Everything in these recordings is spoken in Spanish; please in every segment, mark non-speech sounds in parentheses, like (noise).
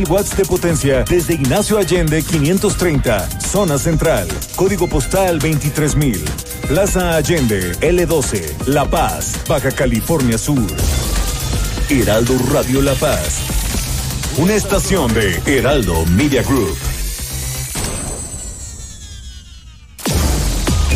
5000 watts de potencia desde Ignacio Allende 530, zona central. Código postal 23000. Plaza Allende L12, La Paz, Baja California Sur. Heraldo Radio La Paz. Una estación de Heraldo Media Group.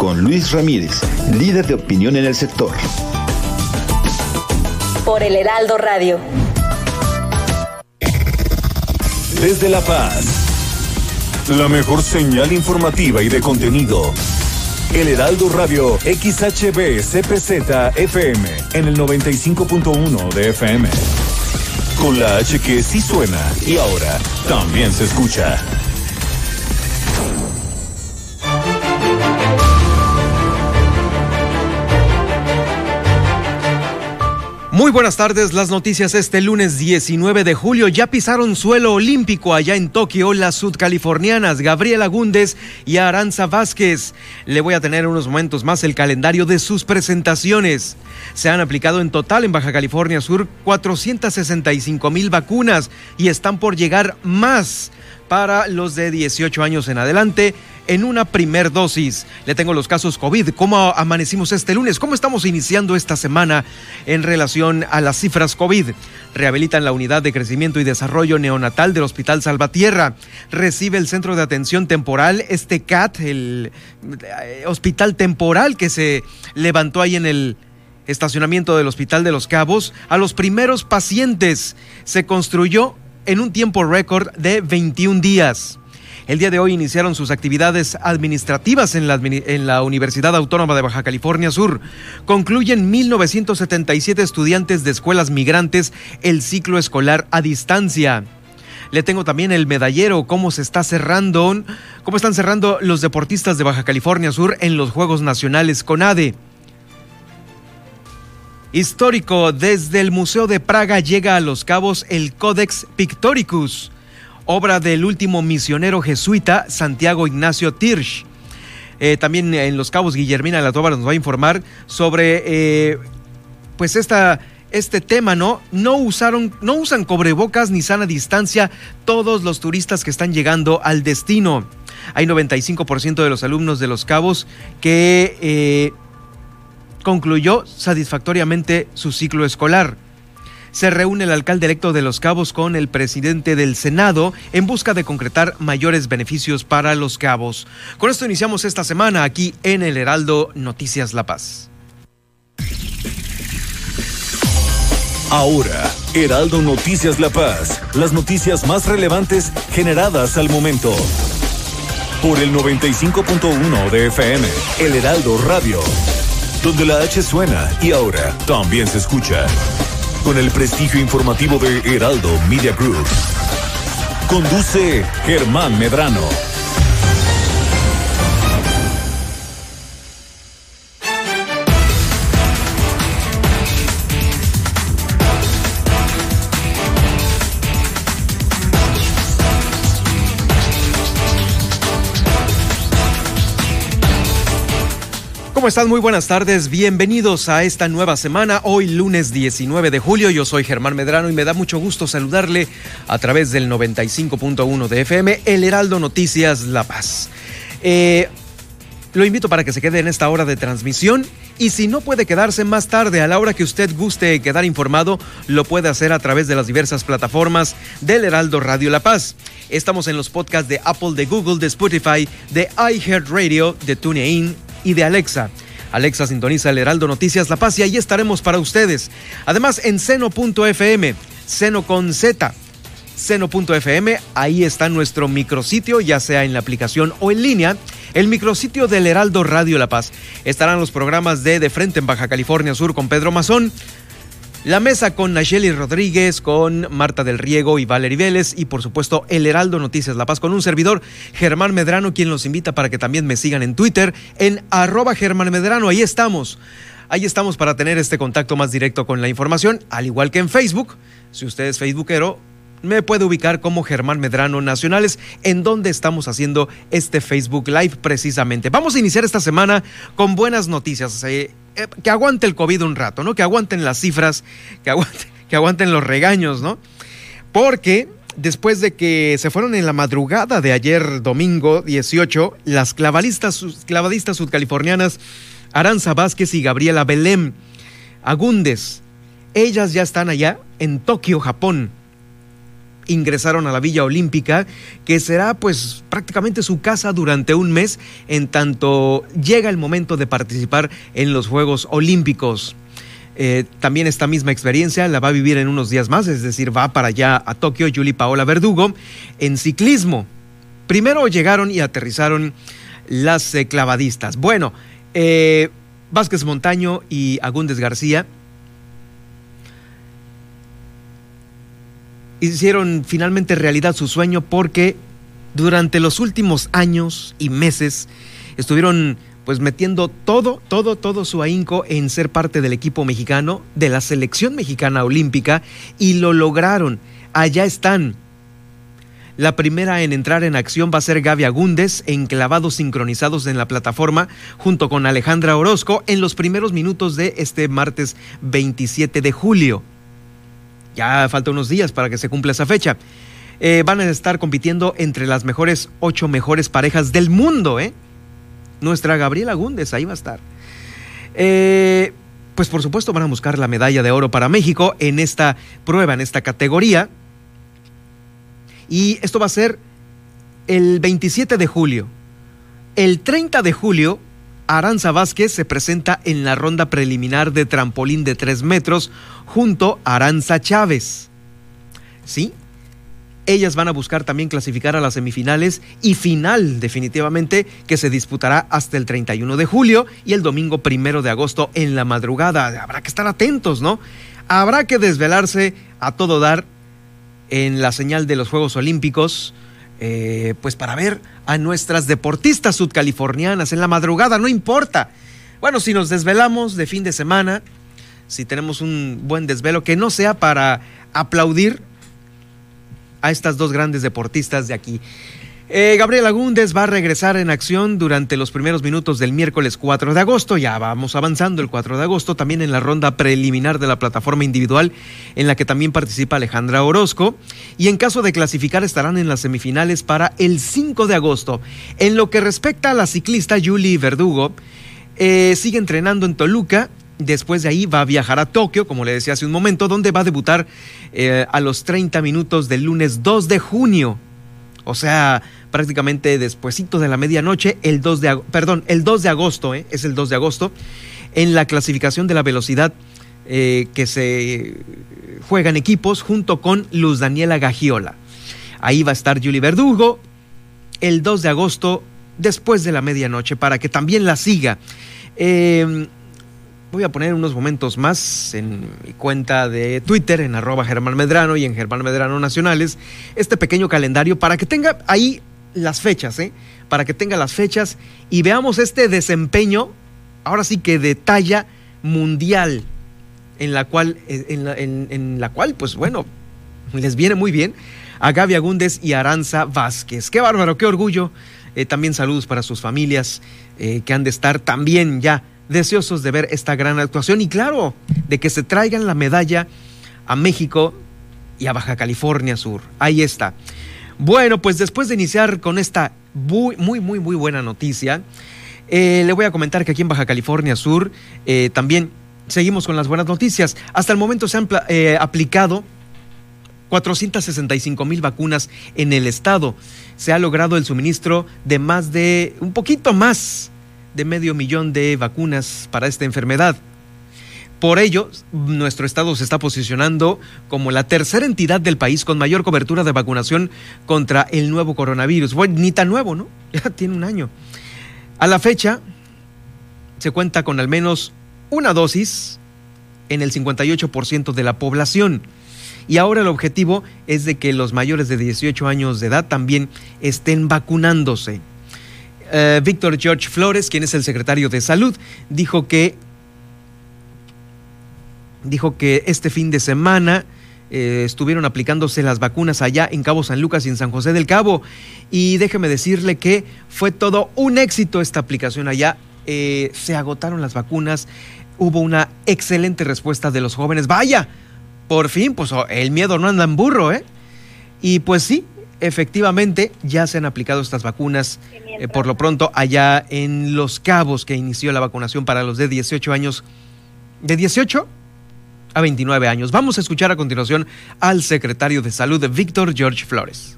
con Luis Ramírez, líder de opinión en el sector. Por el Heraldo Radio. Desde La Paz, la mejor señal informativa y de contenido. El Heraldo Radio XHB CPZ FM en el 95.1 de FM. Con la H que sí suena y ahora también se escucha. Muy buenas tardes, las noticias este lunes 19 de julio ya pisaron suelo olímpico allá en Tokio las sudcalifornianas Gabriela Gúndez y Aranza Vázquez. Le voy a tener unos momentos más el calendario de sus presentaciones. Se han aplicado en total en Baja California Sur 465 mil vacunas y están por llegar más para los de 18 años en adelante en una primer dosis. Le tengo los casos COVID. ¿Cómo amanecimos este lunes? ¿Cómo estamos iniciando esta semana en relación a las cifras COVID? Rehabilitan la unidad de crecimiento y desarrollo neonatal del Hospital Salvatierra. Recibe el centro de atención temporal, este CAT, el eh, hospital temporal que se levantó ahí en el estacionamiento del Hospital de los Cabos, a los primeros pacientes. Se construyó en un tiempo récord de 21 días. El día de hoy iniciaron sus actividades administrativas en la, Universidad Autónoma de Baja California Sur. Concluyen 1.977 estudiantes de escuelas migrantes el ciclo escolar a distancia. Le tengo también el medallero, cómo se está cerrando, cómo están cerrando los deportistas de Baja California Sur en los Juegos Nacionales CONADE. Histórico, desde el Museo de Praga llega a Los Cabos el Codex Pictoricus obra del último misionero jesuita Santiago Ignacio Tirsch. Eh, también en Los Cabos, Guillermina La Toba nos va a informar sobre eh, pues esta, este tema, ¿no? No usaron, no usan cobrebocas ni sana distancia todos los turistas que están llegando al destino. Hay 95% de los alumnos de Los Cabos que eh, concluyó satisfactoriamente su ciclo escolar se reúne el alcalde electo de Los Cabos con el presidente del Senado en busca de concretar mayores beneficios para Los Cabos. Con esto iniciamos esta semana aquí en el Heraldo Noticias La Paz. Ahora, Heraldo Noticias La Paz, las noticias más relevantes generadas al momento. Por el 95.1 de FM, El Heraldo Radio, donde la H suena y ahora también se escucha con el prestigio informativo de Heraldo Media Group. Conduce Germán Medrano. ¿Cómo están? Muy buenas tardes. Bienvenidos a esta nueva semana. Hoy lunes 19 de julio. Yo soy Germán Medrano y me da mucho gusto saludarle a través del 95.1 de FM, El Heraldo Noticias La Paz. Eh, lo invito para que se quede en esta hora de transmisión Y si no puede quedarse más tarde, a la hora que usted guste quedar informado, lo puede hacer a través de las diversas plataformas del Heraldo Radio La Paz. Estamos en los podcasts de Apple, de Google, de Spotify, de iHeartRadio, de TuneIn y de Alexa. Alexa sintoniza el Heraldo Noticias La Paz y ahí estaremos para ustedes. Además en seno.fm, seno con Z seno.fm. Ahí está nuestro micrositio, ya sea en la aplicación o en línea. El micrositio del Heraldo Radio La Paz. Estarán los programas de De Frente en Baja California Sur con Pedro Mazón. La mesa con Nacheli Rodríguez, con Marta del Riego y Valerie Vélez y por supuesto El Heraldo Noticias La Paz con un servidor, Germán Medrano, quien los invita para que también me sigan en Twitter en arroba Germán Medrano. Ahí estamos. Ahí estamos para tener este contacto más directo con la información, al igual que en Facebook. Si usted es facebookero, me puede ubicar como Germán Medrano Nacionales, en donde estamos haciendo este Facebook Live precisamente. Vamos a iniciar esta semana con buenas noticias. Eh, que aguante el COVID un rato, ¿no? Que aguanten las cifras, que, (laughs) que aguanten los regaños, ¿no? Porque después de que se fueron en la madrugada de ayer domingo 18, las clavadistas, clavadistas sudcalifornianas Aranza Vázquez y Gabriela Belém Agúndez, ellas ya están allá en Tokio, Japón ingresaron a la Villa Olímpica, que será pues prácticamente su casa durante un mes en tanto llega el momento de participar en los Juegos Olímpicos. Eh, también esta misma experiencia la va a vivir en unos días más, es decir, va para allá a Tokio Yuli Paola Verdugo en ciclismo. Primero llegaron y aterrizaron las clavadistas. Bueno, eh, Vázquez Montaño y Agúndez García hicieron finalmente realidad su sueño porque durante los últimos años y meses estuvieron pues metiendo todo, todo, todo su ahínco en ser parte del equipo mexicano, de la selección mexicana olímpica, y lo lograron. Allá están. La primera en entrar en acción va a ser Gaby Agúndez, en clavados sincronizados en la plataforma, junto con Alejandra Orozco, en los primeros minutos de este martes 27 de julio. Ya falta unos días para que se cumpla esa fecha. Eh, van a estar compitiendo entre las mejores ocho mejores parejas del mundo, ¿eh? Nuestra Gabriela Gúndez ahí va a estar. Eh, pues por supuesto van a buscar la medalla de oro para México en esta prueba, en esta categoría. Y esto va a ser el 27 de julio. El 30 de julio Aranza Vázquez se presenta en la ronda preliminar de trampolín de 3 metros junto a Aranza Chávez. ¿Sí? Ellas van a buscar también clasificar a las semifinales y final definitivamente que se disputará hasta el 31 de julio y el domingo primero de agosto en la madrugada. Habrá que estar atentos, ¿no? Habrá que desvelarse a todo dar en la señal de los Juegos Olímpicos eh, pues para ver a nuestras deportistas sudcalifornianas en la madrugada, no importa. Bueno, si nos desvelamos de fin de semana, si tenemos un buen desvelo, que no sea para aplaudir a estas dos grandes deportistas de aquí. Eh, Gabriel Agúndez va a regresar en acción durante los primeros minutos del miércoles 4 de agosto. Ya vamos avanzando el 4 de agosto, también en la ronda preliminar de la plataforma individual, en la que también participa Alejandra Orozco. Y en caso de clasificar, estarán en las semifinales para el 5 de agosto. En lo que respecta a la ciclista Julie Verdugo, eh, sigue entrenando en Toluca. Después de ahí va a viajar a Tokio, como le decía hace un momento, donde va a debutar eh, a los 30 minutos del lunes 2 de junio. O sea, prácticamente despuesito de la medianoche, el 2 de, perdón, el 2 de agosto, ¿eh? es el 2 de agosto, en la clasificación de la velocidad eh, que se juegan equipos junto con Luz Daniela Gagiola. Ahí va a estar Julie Verdugo el 2 de agosto después de la medianoche para que también la siga. Eh, voy a poner unos momentos más en mi cuenta de Twitter, en arroba Germán Medrano y en Germán Medrano Nacionales, este pequeño calendario para que tenga ahí las fechas, ¿eh? Para que tenga las fechas y veamos este desempeño, ahora sí que de talla mundial, en la cual, eh, en la, cual, pues bueno, les viene muy bien a Gaby Agúndez y Aranza Vázquez. Qué bárbaro, qué orgullo. Eh, también saludos para sus familias eh, que han de estar también ya deseosos de ver esta gran actuación y claro, de que se traigan la medalla a México y a Baja California Sur. Ahí está. Bueno, pues después de iniciar con esta muy, muy, muy, muy buena noticia, Eh, le voy a comentar que aquí en Baja California Sur eh, también seguimos con las buenas noticias. Hasta el momento se han eh, aplicado 465 mil vacunas en el estado. Se ha logrado el suministro de más de, un poquito más de medio millón de vacunas para esta enfermedad. Por ello, nuestro estado se está posicionando como la tercera entidad del país con mayor cobertura de vacunación contra el nuevo coronavirus. Bueno, ni tan nuevo, ¿no? (laughs) Ya tiene un año. A la fecha, se cuenta con al menos una dosis en el 58% de la población. Y ahora el objetivo es de que los mayores de 18 años de edad también estén vacunándose. Eh, Víctor George Flores, quien es el secretario de Salud, dijo que dijo que este fin de semana eh, estuvieron aplicándose las vacunas allá en Cabo San Lucas y en San José del Cabo. Y déjeme decirle que fue todo un éxito esta aplicación allá. Eh, se agotaron las vacunas, hubo una excelente respuesta de los jóvenes. Vaya, por fin, pues oh, el miedo no anda en burro, ¿eh? Y pues sí, efectivamente ya se han aplicado estas vacunas eh, por lo pronto allá en Los Cabos que inició la vacunación para los de 18 años. ¿De 18? A 29 años. Vamos a escuchar a continuación al secretario de Salud, Víctor George Flores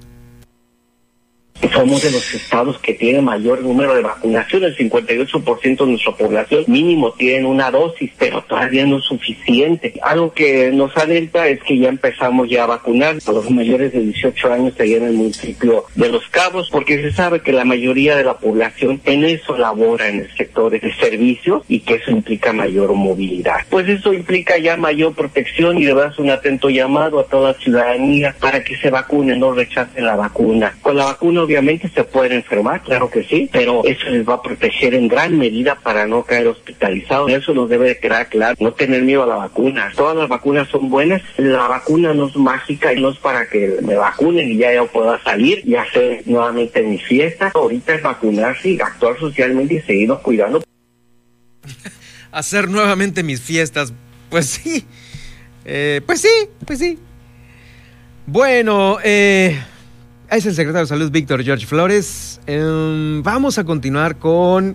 somos de los estados que tienen mayor número de vacunación. El 58% de nuestra población mínimo tienen una dosis, pero todavía no es suficiente. Algo que nos alerta es que ya empezamos ya a vacunar a los mayores de 18 años allá en el municipio de Los Cabos, porque se sabe que la mayoría de la población en eso labora en el sector de servicios y que eso implica mayor movilidad. Pues eso implica ya mayor protección y de verdad un atento llamado a toda la ciudadanía para que se vacunen, no rechacen la vacuna. Con la vacuna obviamente se pueden enfermar, claro que sí, pero eso les va a proteger en gran medida para no caer hospitalizados. Eso nos debe quedar claro, no tener miedo a la vacuna. Todas las vacunas son buenas, la vacuna no es mágica y no es para que me vacunen y ya yo pueda salir y hacer nuevamente mi fiesta. Ahorita es vacunarse y actuar socialmente y seguirnos cuidando. (laughs) hacer nuevamente mis fiestas, pues sí, eh, pues sí, pues sí. Bueno, eh, es el secretario de Salud Víctor George Flores. Em, vamos a continuar con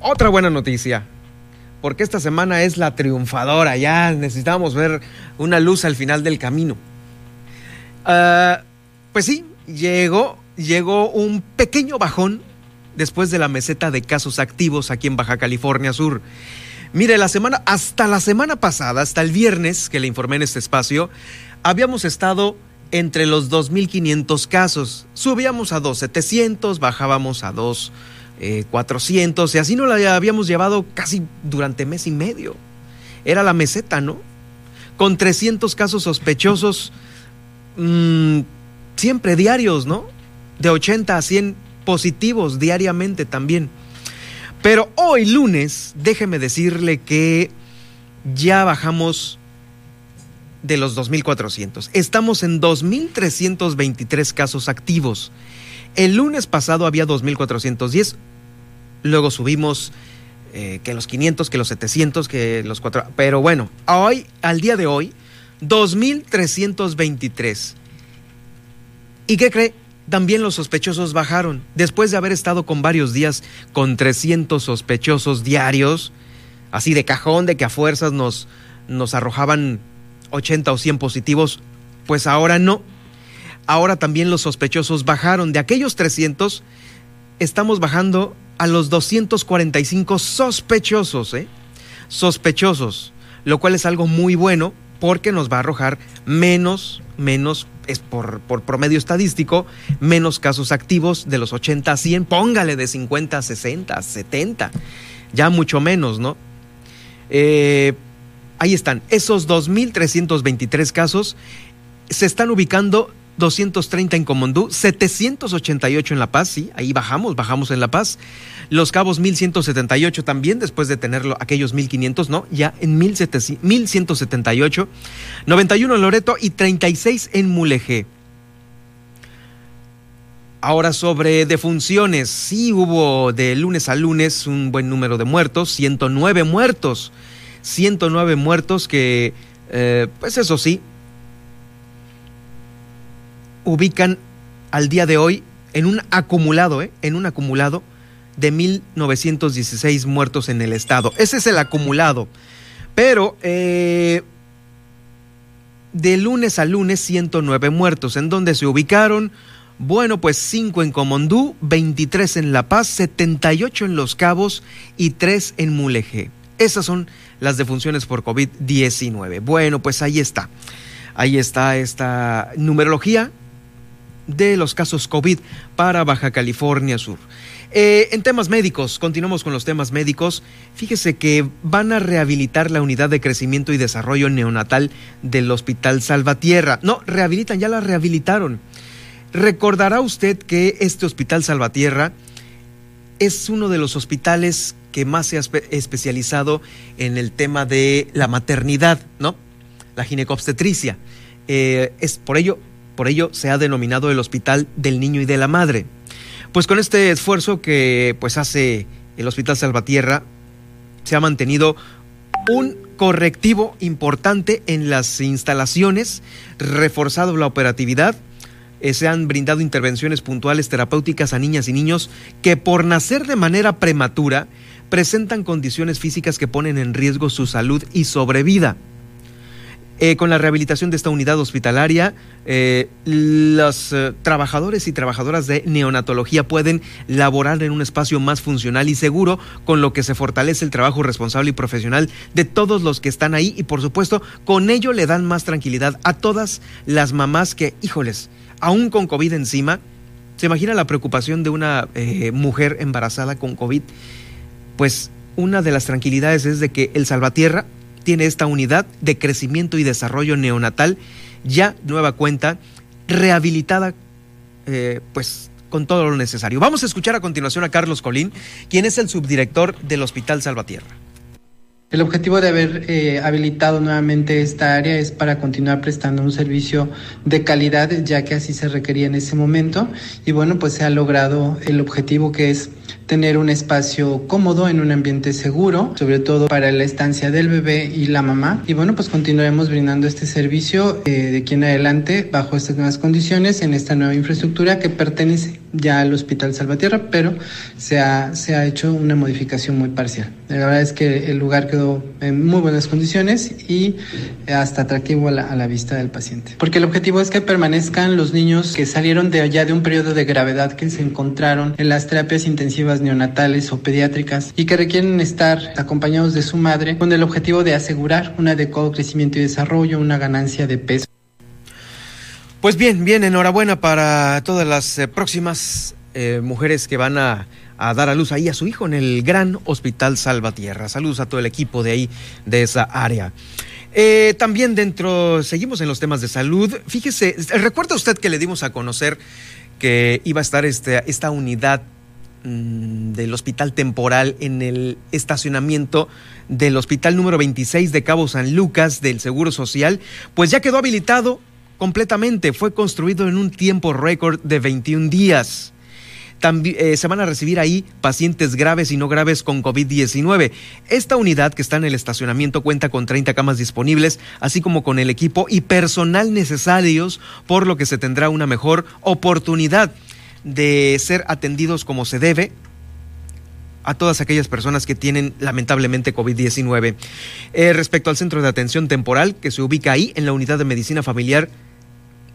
otra buena noticia. Porque esta semana es la triunfadora. Ya necesitamos ver una luz al final del camino. Ah, pues sí, llegó, llegó un pequeño bajón después de la meseta de casos activos aquí en Baja California Sur. Mire, la semana, hasta la semana pasada, hasta el viernes que le informé en este espacio, habíamos estado entre los 2.500 casos. Subíamos a 2.700, bajábamos a 2.400 y así nos la habíamos llevado casi durante mes y medio. Era la meseta, ¿no? Con 300 casos sospechosos, mm, siempre diarios, ¿no? De 80 a 100 positivos diariamente también. Pero hoy lunes, déjeme decirle que ya bajamos de los 2.400. Estamos en 2.323 casos activos. El lunes pasado había 2.410, luego subimos eh, que los 500, que los 700, que los 4... Pero bueno, hoy, al día de hoy, 2.323. ¿Y qué cree? También los sospechosos bajaron. Después de haber estado con varios días con 300 sospechosos diarios, así de cajón, de que a fuerzas nos, nos arrojaban 80 o 100 positivos, pues ahora no. Ahora también los sospechosos bajaron. De aquellos 300, estamos bajando a los 245 sospechosos, ¿eh? Sospechosos, lo cual es algo muy bueno porque nos va a arrojar menos, menos, es por, por promedio estadístico, menos casos activos de los 80 a 100, póngale de 50 a 60, 70, ya mucho menos, ¿no? Eh, ahí están, esos 2.323 casos se están ubicando 230 en Comondú, 788 en La Paz, sí, ahí bajamos, bajamos en La Paz. Los Cabos 1178 también, después de tenerlo aquellos 1500, ¿no? Ya en 1178. 91 en Loreto y 36 en Mulegé. Ahora sobre defunciones, sí hubo de lunes a lunes un buen número de muertos, 109 muertos. 109 muertos que, eh, pues eso sí, ubican al día de hoy en un acumulado, ¿eh? en un acumulado de 1.916 muertos en el estado. Ese es el acumulado. Pero eh, de lunes a lunes 109 muertos, en donde se ubicaron, bueno, pues 5 en Comondú, 23 en La Paz, 78 en Los Cabos y 3 en Mulegé. Esas son las defunciones por COVID-19. Bueno, pues ahí está. Ahí está esta numerología de los casos COVID para Baja California Sur. Eh, en temas médicos, continuamos con los temas médicos. Fíjese que van a rehabilitar la unidad de crecimiento y desarrollo neonatal del Hospital Salvatierra. No, rehabilitan, ya la rehabilitaron. Recordará usted que este Hospital Salvatierra es uno de los hospitales que más se ha especializado en el tema de la maternidad, ¿no? La ginecobstetricia. Eh, es por ello, por ello se ha denominado el Hospital del Niño y de la Madre. Pues con este esfuerzo que pues hace el Hospital Salvatierra, se ha mantenido un correctivo importante en las instalaciones, reforzado la operatividad, eh, se han brindado intervenciones puntuales terapéuticas a niñas y niños que por nacer de manera prematura presentan condiciones físicas que ponen en riesgo su salud y sobrevida. Eh, con la rehabilitación de esta unidad hospitalaria, eh, los eh, trabajadores y trabajadoras de neonatología pueden laborar en un espacio más funcional y seguro, con lo que se fortalece el trabajo responsable y profesional de todos los que están ahí y por supuesto con ello le dan más tranquilidad a todas las mamás que, híjoles, aún con COVID encima, ¿se imagina la preocupación de una mujer embarazada con COVID? Pues una de las tranquilidades es de que el Salvatierra tiene esta unidad de crecimiento y desarrollo neonatal ya nueva cuenta, rehabilitada, eh, pues con todo lo necesario. Vamos a escuchar a continuación a Carlos Colín, quien es el subdirector del Hospital Salvatierra. El objetivo de haber eh, habilitado nuevamente esta área es para continuar prestando un servicio de calidad, ya que así se requería en ese momento. Y bueno, pues se ha logrado el objetivo que es tener un espacio cómodo en un ambiente seguro, sobre todo para la estancia del bebé y la mamá. Y bueno, pues continuaremos brindando este servicio eh, de aquí en adelante bajo estas nuevas condiciones en esta nueva infraestructura que pertenece ya al Hospital Salvatierra, pero se ha, se ha hecho una modificación muy parcial. La verdad es que el lugar quedó en muy buenas condiciones y hasta atractivo a la, a la vista del paciente. Porque el objetivo es que permanezcan los niños que salieron de allá de un periodo de gravedad que se encontraron en las terapias intensivas neonatales o pediátricas y que requieren estar acompañados de su madre con el objetivo de asegurar un adecuado crecimiento y desarrollo, una ganancia de peso. Pues bien, bien, enhorabuena para todas las eh, próximas eh, mujeres que van a, dar a luz ahí a su hijo en el gran Hospital Salvatierra. Saludos a todo el equipo de ahí, de esa área. Eh, también dentro, seguimos en los temas de salud. Fíjese, recuerda usted que le dimos a conocer que iba a estar este, esta unidad Mm, del hospital temporal en el estacionamiento del hospital número 26 de Cabo San Lucas del Seguro Social, pues ya quedó habilitado completamente. Fue construido en un tiempo récord de 21 días. También, eh, se van a recibir ahí pacientes graves y no graves con COVID-19. Esta unidad que está en el estacionamiento cuenta con 30 camas disponibles, así como con el equipo y personal necesarios, por lo que se tendrá una mejor oportunidad de ser atendidos como se debe a todas aquellas personas que tienen lamentablemente COVID-19. Eh, respecto al centro de atención temporal que se ubica ahí en la unidad de medicina familiar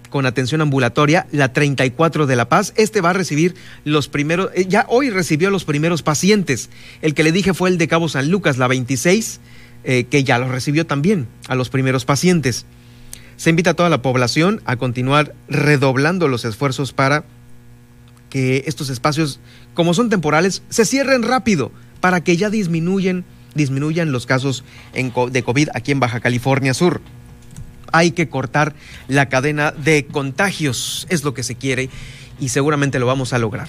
con atención ambulatoria, la 34 de La Paz, este va a recibir los primeros, eh, ya hoy recibió los primeros pacientes. El que le dije fue el de Cabo San Lucas, la 26, eh, que ya lo recibió también a los primeros pacientes. Se invita a toda la población a continuar redoblando los esfuerzos para que estos espacios, como son temporales, se cierren rápido para que ya disminuyen, disminuyan los casos de COVID aquí en Baja California Sur. Hay que cortar la cadena de contagios, es lo que se quiere y seguramente lo vamos a lograr.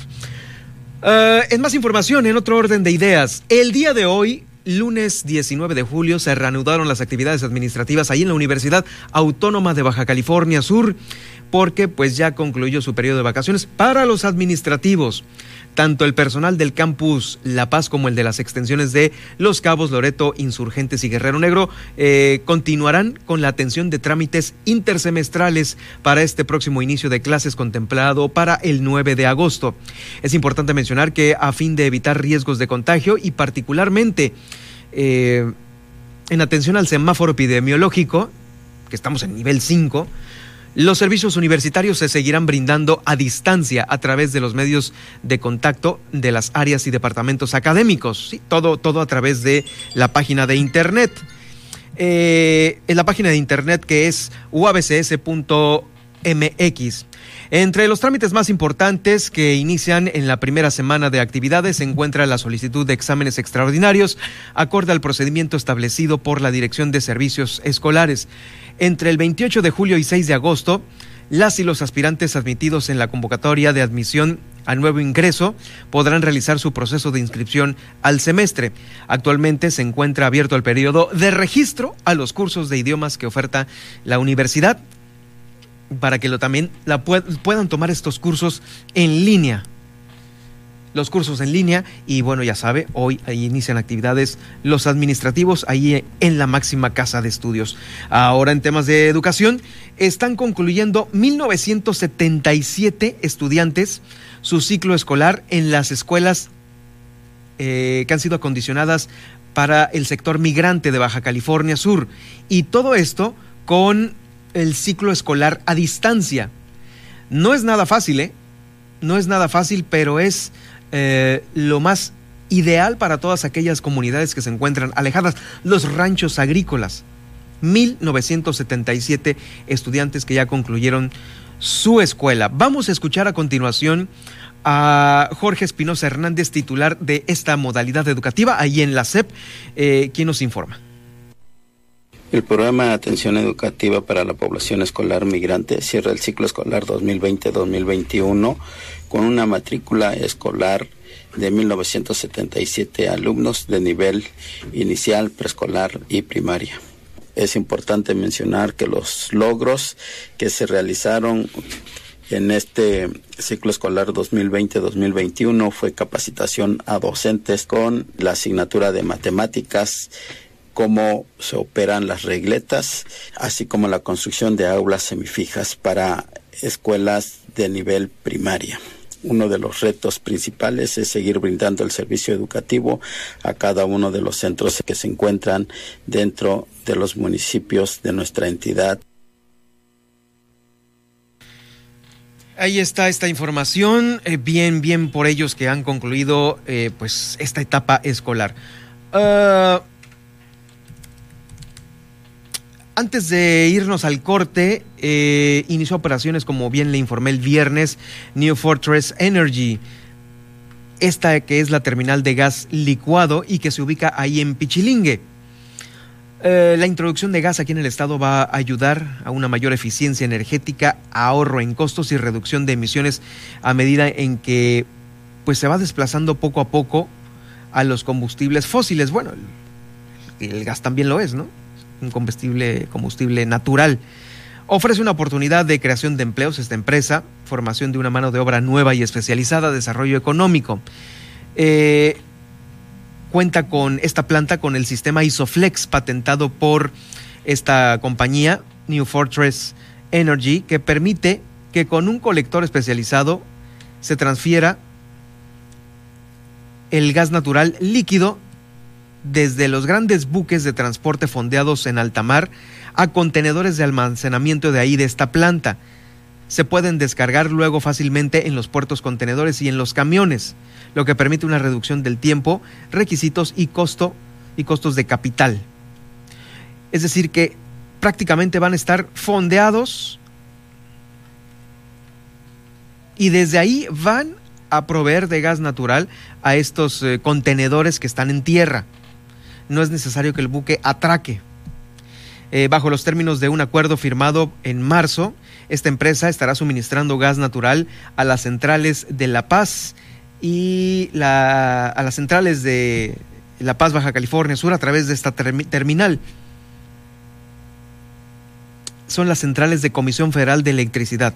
Eh, en más información, en otro orden de ideas, el día de hoy lunes 19 de julio se reanudaron las actividades administrativas ahí en la Universidad Autónoma de Baja California Sur porque pues ya concluyó su periodo de vacaciones para los administrativos. Tanto el personal del campus La Paz como el de las extensiones de Los Cabos, Loreto, Insurgentes y Guerrero Negro eh, continuarán con la atención de trámites intersemestrales para este próximo inicio de clases contemplado para el 9 de agosto. Es importante mencionar que a fin de evitar riesgos de contagio y particularmente eh, en atención al semáforo epidemiológico, que estamos en nivel 5, los servicios universitarios se seguirán brindando a distancia a través de los medios de contacto de las áreas y departamentos académicos. ¿sí? Todo, todo a través de la página de internet. Eh, en la página de internet que es uabcs.mx. Entre los trámites más importantes que inician en la primera semana de actividades se encuentra la solicitud de exámenes extraordinarios acorde al procedimiento establecido por la Dirección de Servicios Escolares. Entre el 28 de julio y 6 de agosto, las y los aspirantes admitidos en la convocatoria de admisión a nuevo ingreso podrán realizar su proceso de inscripción al semestre. Actualmente se encuentra abierto el periodo de registro a los cursos de idiomas que oferta la universidad para que lo, también la puedan tomar estos cursos en línea. Los cursos en línea y bueno, ya sabe, hoy ahí inician actividades los administrativos ahí en la máxima casa de estudios. Ahora en temas de educación, están concluyendo 1977 estudiantes su ciclo escolar en las escuelas eh, que han sido acondicionadas para el sector migrante de Baja California Sur. Y todo esto con el ciclo escolar a distancia. No es nada fácil, ¿eh? No es nada fácil, pero es eh, lo más ideal para todas aquellas comunidades que se encuentran alejadas, los ranchos agrícolas. 1977 estudiantes que ya concluyeron su escuela. Vamos a escuchar a continuación a Jorge Espinosa Hernández, titular de esta modalidad educativa, ahí en la SEP, eh, quien nos informa. El programa de atención educativa para la población escolar migrante cierra el ciclo escolar 2020-2021 con una matrícula escolar de 1977 alumnos de nivel inicial, preescolar y primaria. Es importante mencionar que los logros que se realizaron en este ciclo escolar 2020-2021 fue capacitación a docentes con la asignatura de matemáticas, cómo se operan las regletas, así como la construcción de aulas semifijas para escuelas de nivel primaria. Uno de los retos principales es seguir brindando el servicio educativo a cada uno de los centros que se encuentran dentro de los municipios de nuestra entidad. Ahí está esta información, eh, bien, bien por ellos que han concluido eh, pues esta etapa escolar. Uh, antes de irnos al corte, eh, inició operaciones, como bien le informé el viernes, New Fortress Energy. Esta que es la terminal de gas licuado y que se ubica ahí en Pichilingue. Eh, la introducción de gas aquí en el estado va a ayudar a una mayor eficiencia energética, ahorro en costos y reducción de emisiones a medida en que pues se va desplazando poco a poco a los combustibles fósiles. Bueno, el gas también lo es, ¿no? Un combustible, combustible natural. Ofrece una oportunidad de creación de empleos esta empresa, formación de una mano de obra nueva y especializada, desarrollo económico. Eh, cuenta con esta planta con el sistema Isoflex patentado por esta compañía, New Fortress Energy, que permite que con un colector especializado se transfiera el gas natural líquido desde los grandes buques de transporte fondeados en alta mar a contenedores de almacenamiento de ahí de esta planta. Se pueden descargar luego fácilmente en los puertos contenedores y en los camiones, lo que permite una reducción del tiempo, requisitos y costo y costos de capital. Es decir, que prácticamente van a estar fondeados y desde ahí van a proveer de gas natural a estos eh, contenedores que están en tierra no es necesario que el buque atraque. Eh, bajo los términos de un acuerdo firmado en marzo, esta empresa estará suministrando gas natural a las centrales de La Paz y a las centrales de La Paz, Baja California Sur, a través de esta terminal. Son las centrales de Comisión Federal de Electricidad.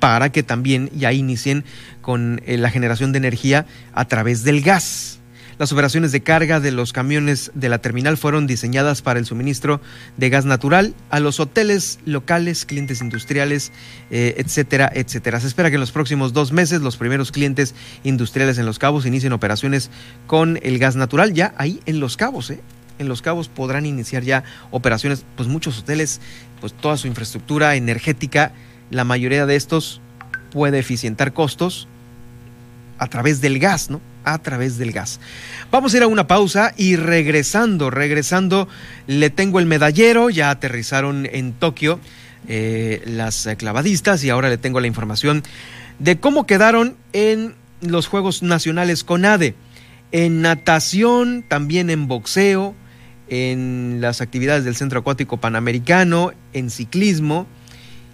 para que también ya inicien con eh, la generación de energía a través del gas. Las operaciones de carga de los camiones de la terminal fueron diseñadas para el suministro de gas natural a los hoteles locales, clientes industriales, eh, etcétera, etcétera. Se espera que en los próximos dos meses los primeros clientes industriales en Los Cabos inicien operaciones con el gas natural ya ahí en Los Cabos, ¿eh? en Los Cabos podrán iniciar ya operaciones, pues muchos hoteles, pues toda su infraestructura energética, la mayoría de estos puede eficientar costos a través del gas, ¿no? A través del gas. Vamos a ir a una pausa y regresando, regresando, le tengo el medallero, ya aterrizaron en Tokio eh, las clavadistas y ahora le tengo la información de cómo quedaron en los Juegos Nacionales CONADE, en natación, también en boxeo, en las actividades del Centro Acuático Panamericano, en ciclismo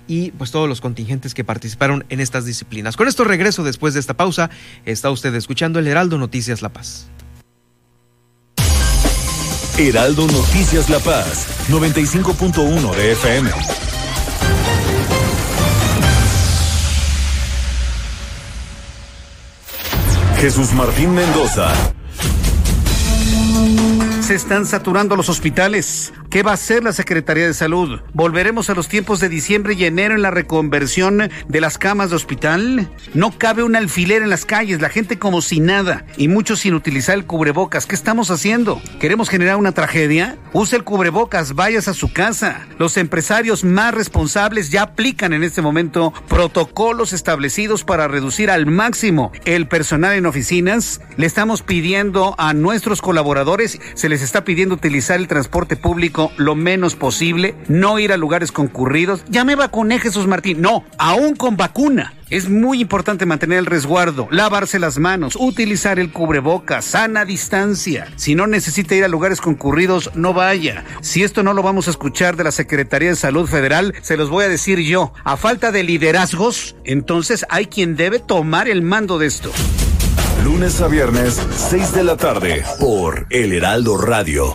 y pues todos los contingentes que participaron en estas disciplinas. Con esto regreso después de esta pausa. Está usted escuchando el Heraldo Noticias La Paz. Heraldo Noticias La Paz, 95.1 de FM. Jesús Martín Mendoza se están saturando los hospitales. ¿Qué va a hacer la Secretaría de Salud? ¿Volveremos a los tiempos de diciembre y enero en la reconversión de las camas de hospital? No cabe un alfiler en las calles, la gente como si nada y muchos sin utilizar el cubrebocas. ¿Qué estamos haciendo? ¿Queremos generar una tragedia? Use el cubrebocas, vayas a su casa. Los empresarios más responsables ya aplican en este momento protocolos establecidos para reducir al máximo el personal en oficinas. Le estamos pidiendo a nuestros colaboradores, se les está pidiendo utilizar el transporte público lo menos posible, no ir a lugares concurridos. Ya vacuné, Jesús Martín. No, aún con vacuna. Es muy importante mantener el resguardo, lavarse las manos, utilizar el cubrebocas, sana distancia. Si no necesita ir a lugares concurridos, no vaya. Si esto no lo vamos a escuchar de la Secretaría de Salud Federal, se los voy a decir yo. A falta de liderazgos, entonces hay quien debe tomar el mando de esto. Lunes a viernes, 6 de la tarde, por El Heraldo Radio.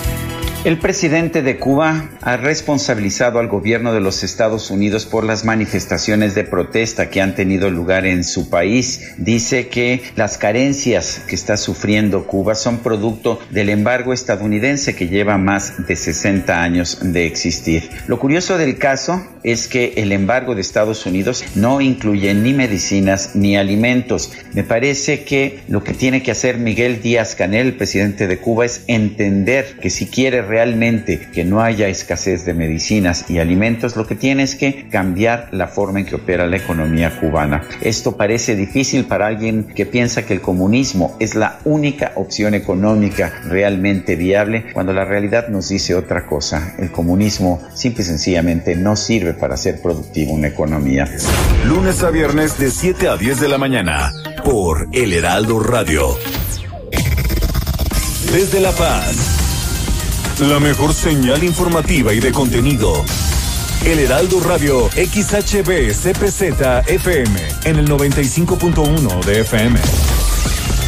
El presidente de Cuba ha responsabilizado al gobierno de los Estados Unidos por las manifestaciones de protesta que han tenido lugar en su país. Dice que las carencias que está sufriendo Cuba son producto del embargo estadounidense que lleva más de 60 años de existir. Lo curioso del caso es que el embargo de Estados Unidos no incluye ni medicinas ni alimentos. Me parece que lo que tiene que hacer Miguel Díaz Canel, el presidente de Cuba, es entender que si quiere realmente que no haya escasez de medicinas y alimentos, lo que tiene es que cambiar la forma en que opera la economía cubana. Esto parece difícil para alguien que piensa que el comunismo es la única opción económica realmente viable, cuando la realidad nos dice otra cosa. El comunismo simple y sencillamente no sirve para hacer productiva una economía. Lunes a viernes de 7 a 10 de la mañana por El Heraldo Radio. Desde La Paz. La mejor señal informativa y de contenido. El Heraldo Radio XHB CPZ FM en el 95.1 de FM.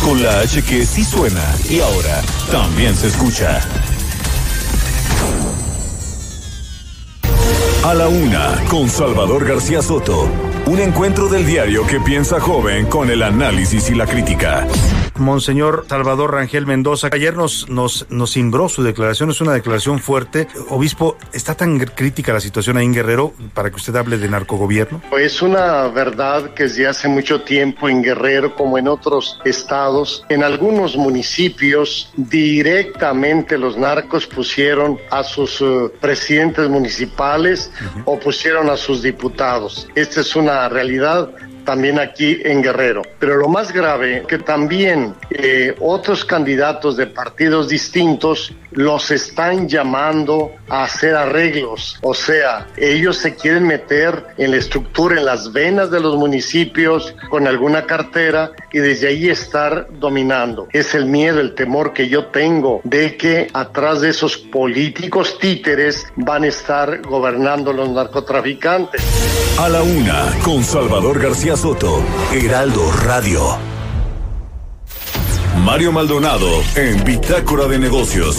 Con la H que sí suena y ahora también se escucha. A la una, con Salvador García Soto. Un encuentro del diario que piensa joven con el análisis y la crítica. Monseñor Salvador Rangel Mendoza, ayer nos, nos, nos cimbró su declaración, es una declaración fuerte. Obispo, ¿está tan crítica la situación ahí en Guerrero para que usted hable de narcogobierno? Es una verdad que desde hace mucho tiempo en Guerrero, como en otros estados, en algunos municipios, directamente los narcos pusieron a sus uh, presidentes municipales uh -huh. o pusieron a sus diputados. Esta es una realidad también aquí en Guerrero. Pero lo más grave, que también eh, otros candidatos de partidos distintos los están llamando a hacer arreglos. O sea, ellos se quieren meter en la estructura, en las venas de los municipios con alguna cartera y desde ahí estar dominando. Es el miedo, el temor que yo tengo de que atrás de esos políticos títeres van a estar gobernando los narcotraficantes. A la una, con Salvador García Soto, Heraldo Radio. Mario Maldonado en Bitácora de Negocios.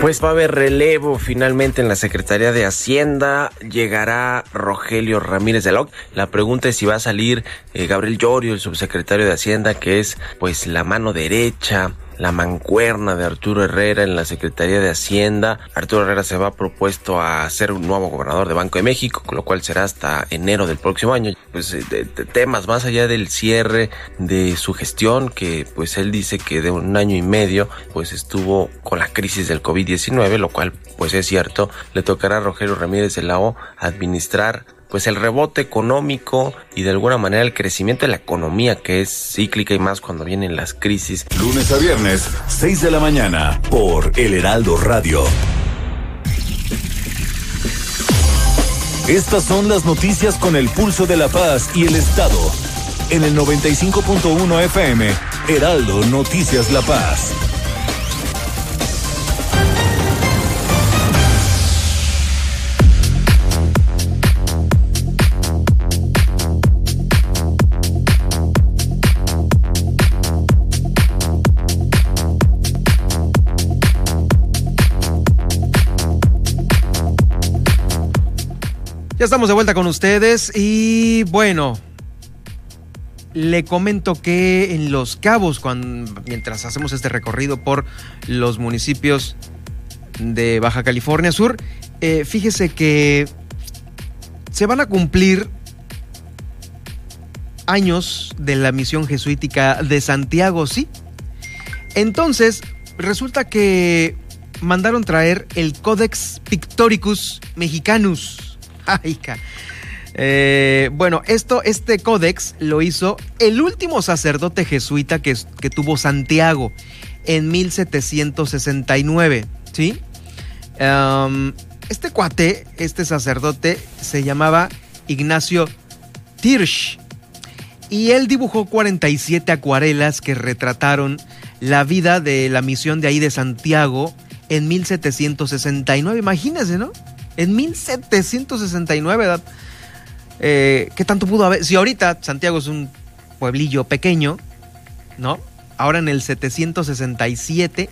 Pues va a haber relevo finalmente en la Secretaría de Hacienda. Llegará Rogelio Ramírez de la La pregunta es si va a salir eh, Gabriel Llorio, el subsecretario de Hacienda, que es pues la mano derecha la mancuerna de Arturo Herrera en la Secretaría de Hacienda. Arturo Herrera se va propuesto a ser un nuevo gobernador de Banco de México, lo cual será hasta enero del próximo año. Pues eh, de, temas más allá del cierre de su gestión, que pues él dice que de un año y medio pues estuvo con la crisis del COVID-19, lo cual pues es cierto, le tocará a Rogelio Ramírez de administrar pues el rebote económico y de alguna manera el crecimiento de la economía que es cíclica y más cuando vienen las crisis. Lunes a viernes, 6 de la mañana, por El Heraldo Radio. Estas son las noticias con el pulso de la paz y el Estado. En el 95.1 FM, Heraldo Noticias La Paz. Ya estamos de vuelta con ustedes y bueno, le comento que en Los Cabos, cuando, mientras hacemos este recorrido por los municipios de Baja California Sur, eh, fíjese que se van a cumplir años de la misión jesuítica de Santiago, ¿sí? Entonces, resulta que mandaron traer el Codex Pictoricus Mexicanus (laughs) eh, bueno, esto, este códex lo hizo el último sacerdote jesuita que, que tuvo Santiago en 1769, ¿sí? este cuate, este sacerdote, se llamaba Ignacio Tirsch y él dibujó 47 acuarelas que retrataron la vida de la misión de ahí de Santiago en 1769. Imagínense, ¿no? En 1769, eh, ¿qué tanto pudo haber? Si ahorita Santiago es un pueblillo pequeño, ¿no? Ahora en el 767,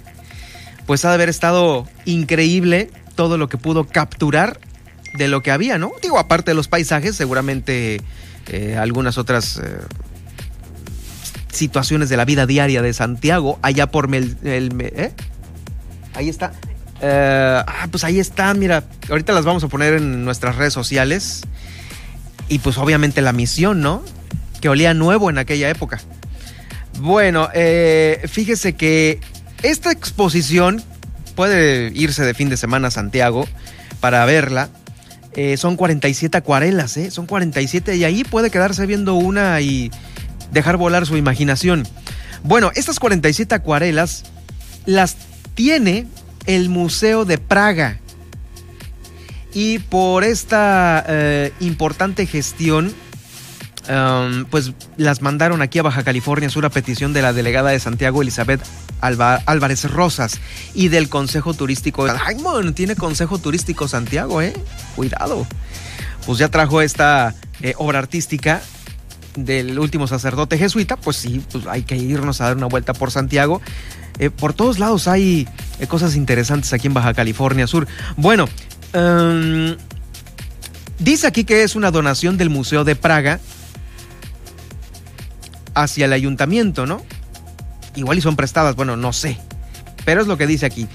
pues ha de haber estado increíble todo lo que pudo capturar de lo que había, ¿no? Digo, aparte de los paisajes, seguramente eh, algunas otras eh, situaciones de la vida diaria de Santiago, allá por el, ¿eh? Ahí está. Eh, ah, pues ahí está, mira, ahorita las vamos a poner en nuestras redes sociales. Y pues obviamente la misión, ¿no? Que olía nuevo en aquella época. Bueno, eh, fíjese que esta exposición puede irse de fin de semana a Santiago para verla. Eh, son 47 acuarelas, ¿eh? Son 47 y ahí puede quedarse viendo una y dejar volar su imaginación. Bueno, estas 47 acuarelas las tiene el Museo de Praga. Y por esta eh, importante gestión, um, pues las mandaron aquí a Baja California Sur a petición de la delegada de Santiago, Elizabeth Álvarez Rosas, y del Consejo Turístico. Ay, tiene Consejo Turístico Santiago, ¿eh? Cuidado. Pues ya trajo esta eh, obra artística del último sacerdote jesuita, pues sí, pues hay que irnos a dar una vuelta por Santiago. Eh, por todos lados hay eh, cosas interesantes aquí en Baja California Sur. Bueno, em, dice aquí que es una donación del Museo de Praga hacia el ayuntamiento, ¿no? Igual y son prestadas, bueno, no sé. Pero es lo que dice aquí.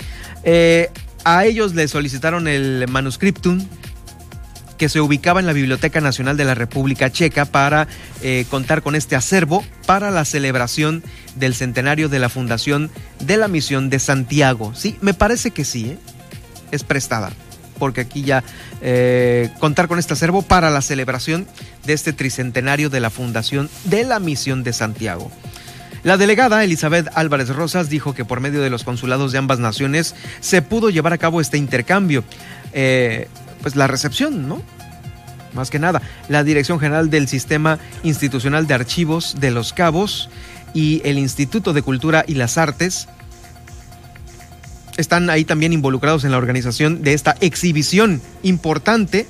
Eh, a ellos le solicitaron el manuscriptum que se ubicaba en la Biblioteca Nacional de la República Checa para eh, contar con este acervo para la celebración del centenario de la fundación de la misión de Santiago. Sí, me parece que sí, ¿eh? es prestada, porque aquí ya eh, contar con este acervo para la celebración de este tricentenario de la fundación de la misión de Santiago. La delegada Elizabeth Álvarez Rosas dijo que por medio de los consulados de ambas naciones se pudo llevar a cabo este intercambio pues la recepción, ¿no? Más que nada, la Dirección General del Sistema Institucional de Archivos de Los Cabos y el Instituto de Cultura y las Artes están ahí también involucrados en la organización de esta exhibición importante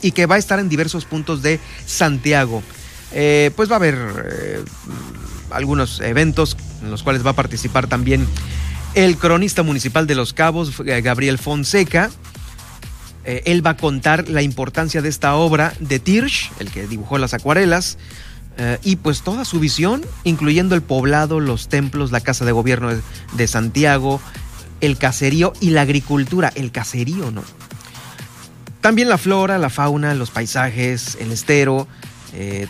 y que va a estar en diversos puntos de Santiago. Eh, pues va a haber eh, algunos eventos en los cuales va a participar también el cronista municipal de Los Cabos, eh, Gabriel Fonseca. Eh, él va a contar la importancia de esta obra de Tirsch, el que dibujó las acuarelas, eh, y pues toda su visión, incluyendo el poblado, los templos, la casa de gobierno de, Santiago, el caserío y la agricultura, el caserío, ¿no? También la flora, la fauna, los paisajes, el estero,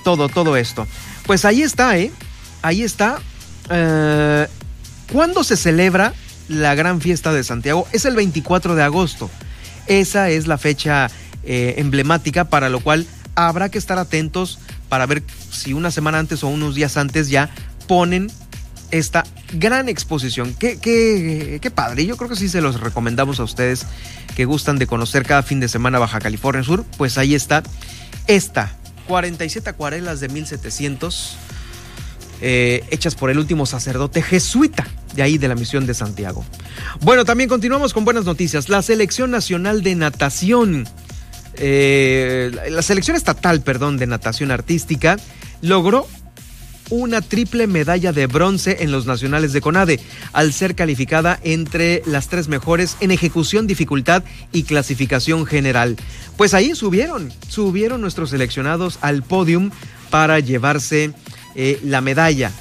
todo, todo esto. Pues ahí está, ¿eh? Ahí está. ¿Cuándo se celebra la gran fiesta de Santiago? Es el 24 de agosto. Esa es la fecha eh, emblemática para lo cual habrá que estar atentos para ver si una semana antes o unos días antes ya ponen esta gran exposición. Qué, qué, padre. Yo creo que sí se los recomendamos a ustedes que gustan de conocer cada fin de semana Baja California Sur. Pues ahí está esta. 47 acuarelas de 1700 eh, hechas por el último sacerdote jesuita de ahí de la misión de Santiago. Bueno, también continuamos con buenas noticias. La selección nacional de natación, eh, la selección estatal, perdón, de natación artística, logró una triple medalla de bronce en los nacionales de CONADE, al ser calificada entre las tres mejores en ejecución, dificultad y clasificación general. Pues ahí subieron, subieron nuestros seleccionados al podium para llevarse eh, la medalla.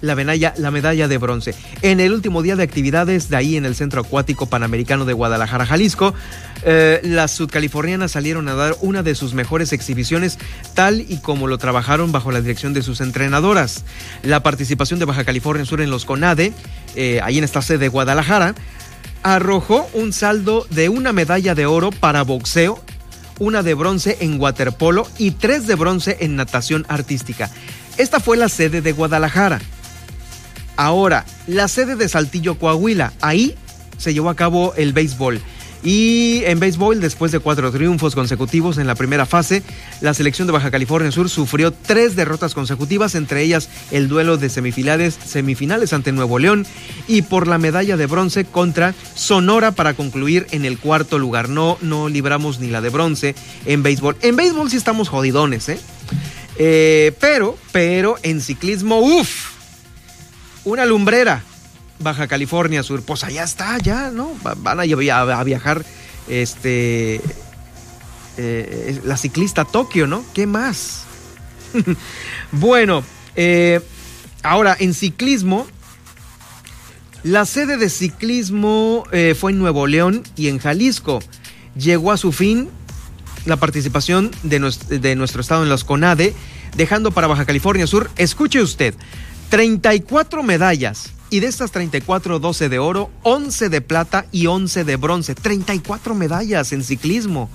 La medalla, la medalla de bronce. En el último día de actividades de ahí en el Centro Acuático Panamericano de Guadalajara, Jalisco, eh, las sudcalifornianas salieron a dar una de sus mejores exhibiciones, tal y como lo trabajaron bajo la dirección de sus entrenadoras. La participación de Baja California Sur en los CONADE, eh, ahí en esta sede de Guadalajara, arrojó un saldo de una medalla de oro para boxeo una de bronce en waterpolo y tres de bronce en natación artística. Esta fue la sede de Guadalajara. Ahora, la sede de Saltillo, Coahuila. Ahí se llevó a cabo el béisbol. Y en béisbol, después de cuatro triunfos consecutivos en la primera fase, la selección de Baja California Sur sufrió tres derrotas consecutivas, entre ellas el duelo de semifinales, semifinales ante Nuevo León y por la medalla de bronce contra Sonora para concluir en el cuarto lugar. No, no libramos ni la de bronce en béisbol. En béisbol sí estamos jodidones, ¿eh? eh pero, pero en ciclismo, uff, una lumbrera Baja California Sur, pues allá está, ya, ¿no? Van a, viajar este eh, la ciclista Tokio, ¿no? ¿Qué más? (laughs) bueno, eh, ahora en ciclismo, la sede de ciclismo eh, fue en Nuevo León y en Jalisco. Llegó a su fin la participación de nuestro, de nuestro estado en los CONADE, dejando para Baja California Sur, escuche usted, 34 medallas, y de estas 34, 12 de oro, 11 de plata y 11 de bronce. 34 medallas en ciclismo.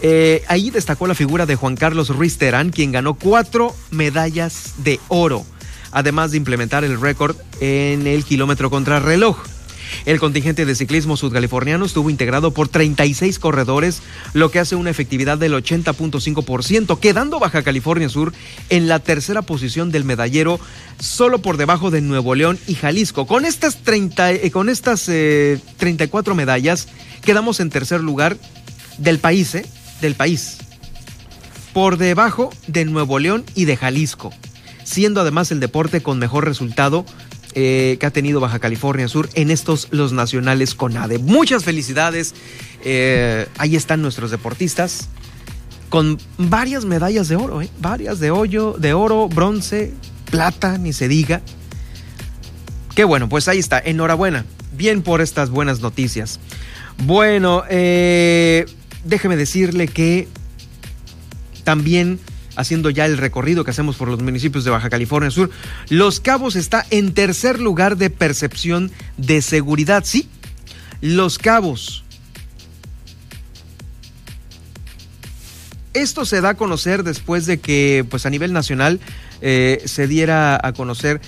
Eh, ahí destacó la figura de Juan Carlos Ruiz Terán, quien ganó cuatro medallas de oro, además de implementar el récord en el kilómetro contra reloj. El contingente de ciclismo sudcaliforniano estuvo integrado por 36 corredores, lo que hace una efectividad del 80.5%, quedando Baja California Sur en la tercera posición del medallero, solo por debajo de Nuevo León y Jalisco. Con estas, 30, eh, con estas 34 eh, medallas, quedamos en tercer lugar del país, ¿eh? Del país. Por debajo de Nuevo León y de Jalisco, siendo además el deporte con mejor resultado eh, que ha tenido Baja California Sur en estos los nacionales CONADE. Muchas felicidades. Eh, ahí están nuestros deportistas con varias medallas de oro, ¿eh? varias de hoyo, de oro, bronce, plata, ni se diga. Qué bueno, pues ahí está. Enhorabuena. Bien por estas buenas noticias. Bueno, déjeme decirle que también haciendo ya el recorrido que hacemos por los municipios de Baja California Sur, Los Cabos está en tercer lugar de percepción de seguridad. Sí, Los Cabos. Esto se da a conocer después de que, pues a nivel nacional, eh, se diera a conocer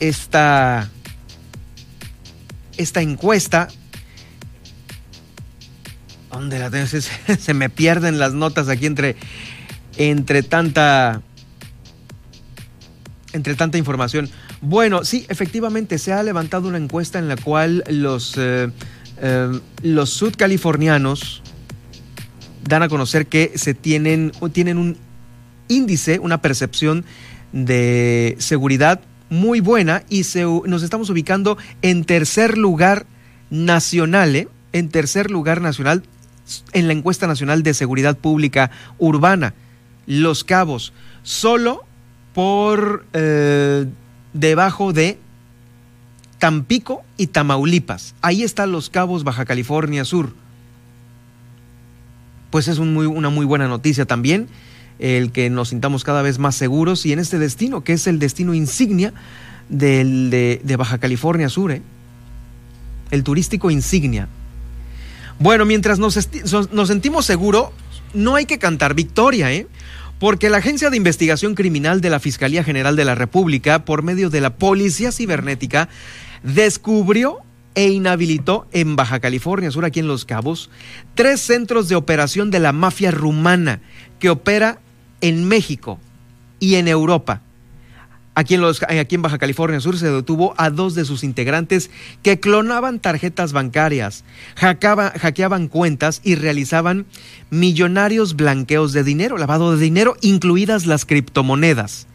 esta, esta encuesta ¿Dónde la tengo? (laughs) se, me pierden las notas aquí entre entre tanta entre tanta información. Bueno, sí, efectivamente se ha levantado una encuesta en la cual los, eh, eh, los sudcalifornianos dan a conocer que se tienen, tienen un índice, una percepción de seguridad muy buena y se, nos estamos ubicando en tercer lugar nacional, ¿eh? en tercer lugar nacional en la encuesta nacional de seguridad pública urbana. Los Cabos, solo por eh, debajo de Tampico y Tamaulipas. Ahí están Los Cabos, Baja California Sur. Pues es una muy buena noticia también el que nos sintamos cada vez más seguros y en este destino, que es el destino insignia de, Baja California Sur, ¿eh? el turístico insignia. Bueno, mientras nos, nos sentimos seguros, no hay que cantar victoria, ¿eh? Porque la Agencia de Investigación Criminal de la Fiscalía General de la República, por medio de la Policía Cibernética, descubrió e inhabilitó en Baja California Sur, aquí en Los Cabos, tres centros de operación de la mafia rumana que opera en México y en Europa. Aquí en, los, aquí en Baja California Sur se detuvo a dos de sus integrantes que clonaban tarjetas bancarias, hackeaban cuentas y realizaban millonarios blanqueos de dinero, lavado de dinero, incluidas las criptomonedas.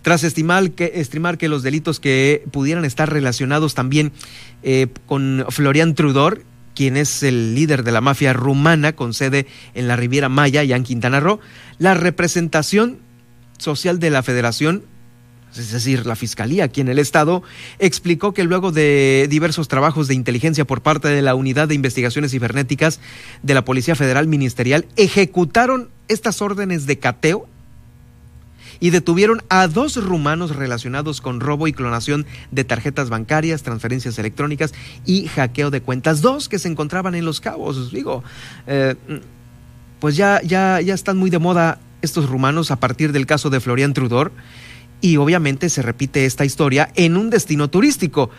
Tras estimar que, estimar que los delitos que pudieran estar relacionados también eh, con Florian Trudor, quien es el líder de la mafia rumana con sede en la Riviera Maya y en Quintana Roo, la representación social de la federación es decir, la Fiscalía aquí en el Estado, explicó que luego de diversos trabajos de inteligencia por parte de la Unidad de Investigaciones Cibernéticas de la Policía Federal Ministerial, ejecutaron estas órdenes de cateo y detuvieron a dos rumanos relacionados con robo y clonación de tarjetas bancarias, transferencias electrónicas y hackeo de cuentas. Dos que se encontraban en Los Cabos. Digo, eh, pues ya, ya, ya están muy de moda estos rumanos a partir del caso de Florian Trudor y obviamente se repite esta historia en un destino turístico.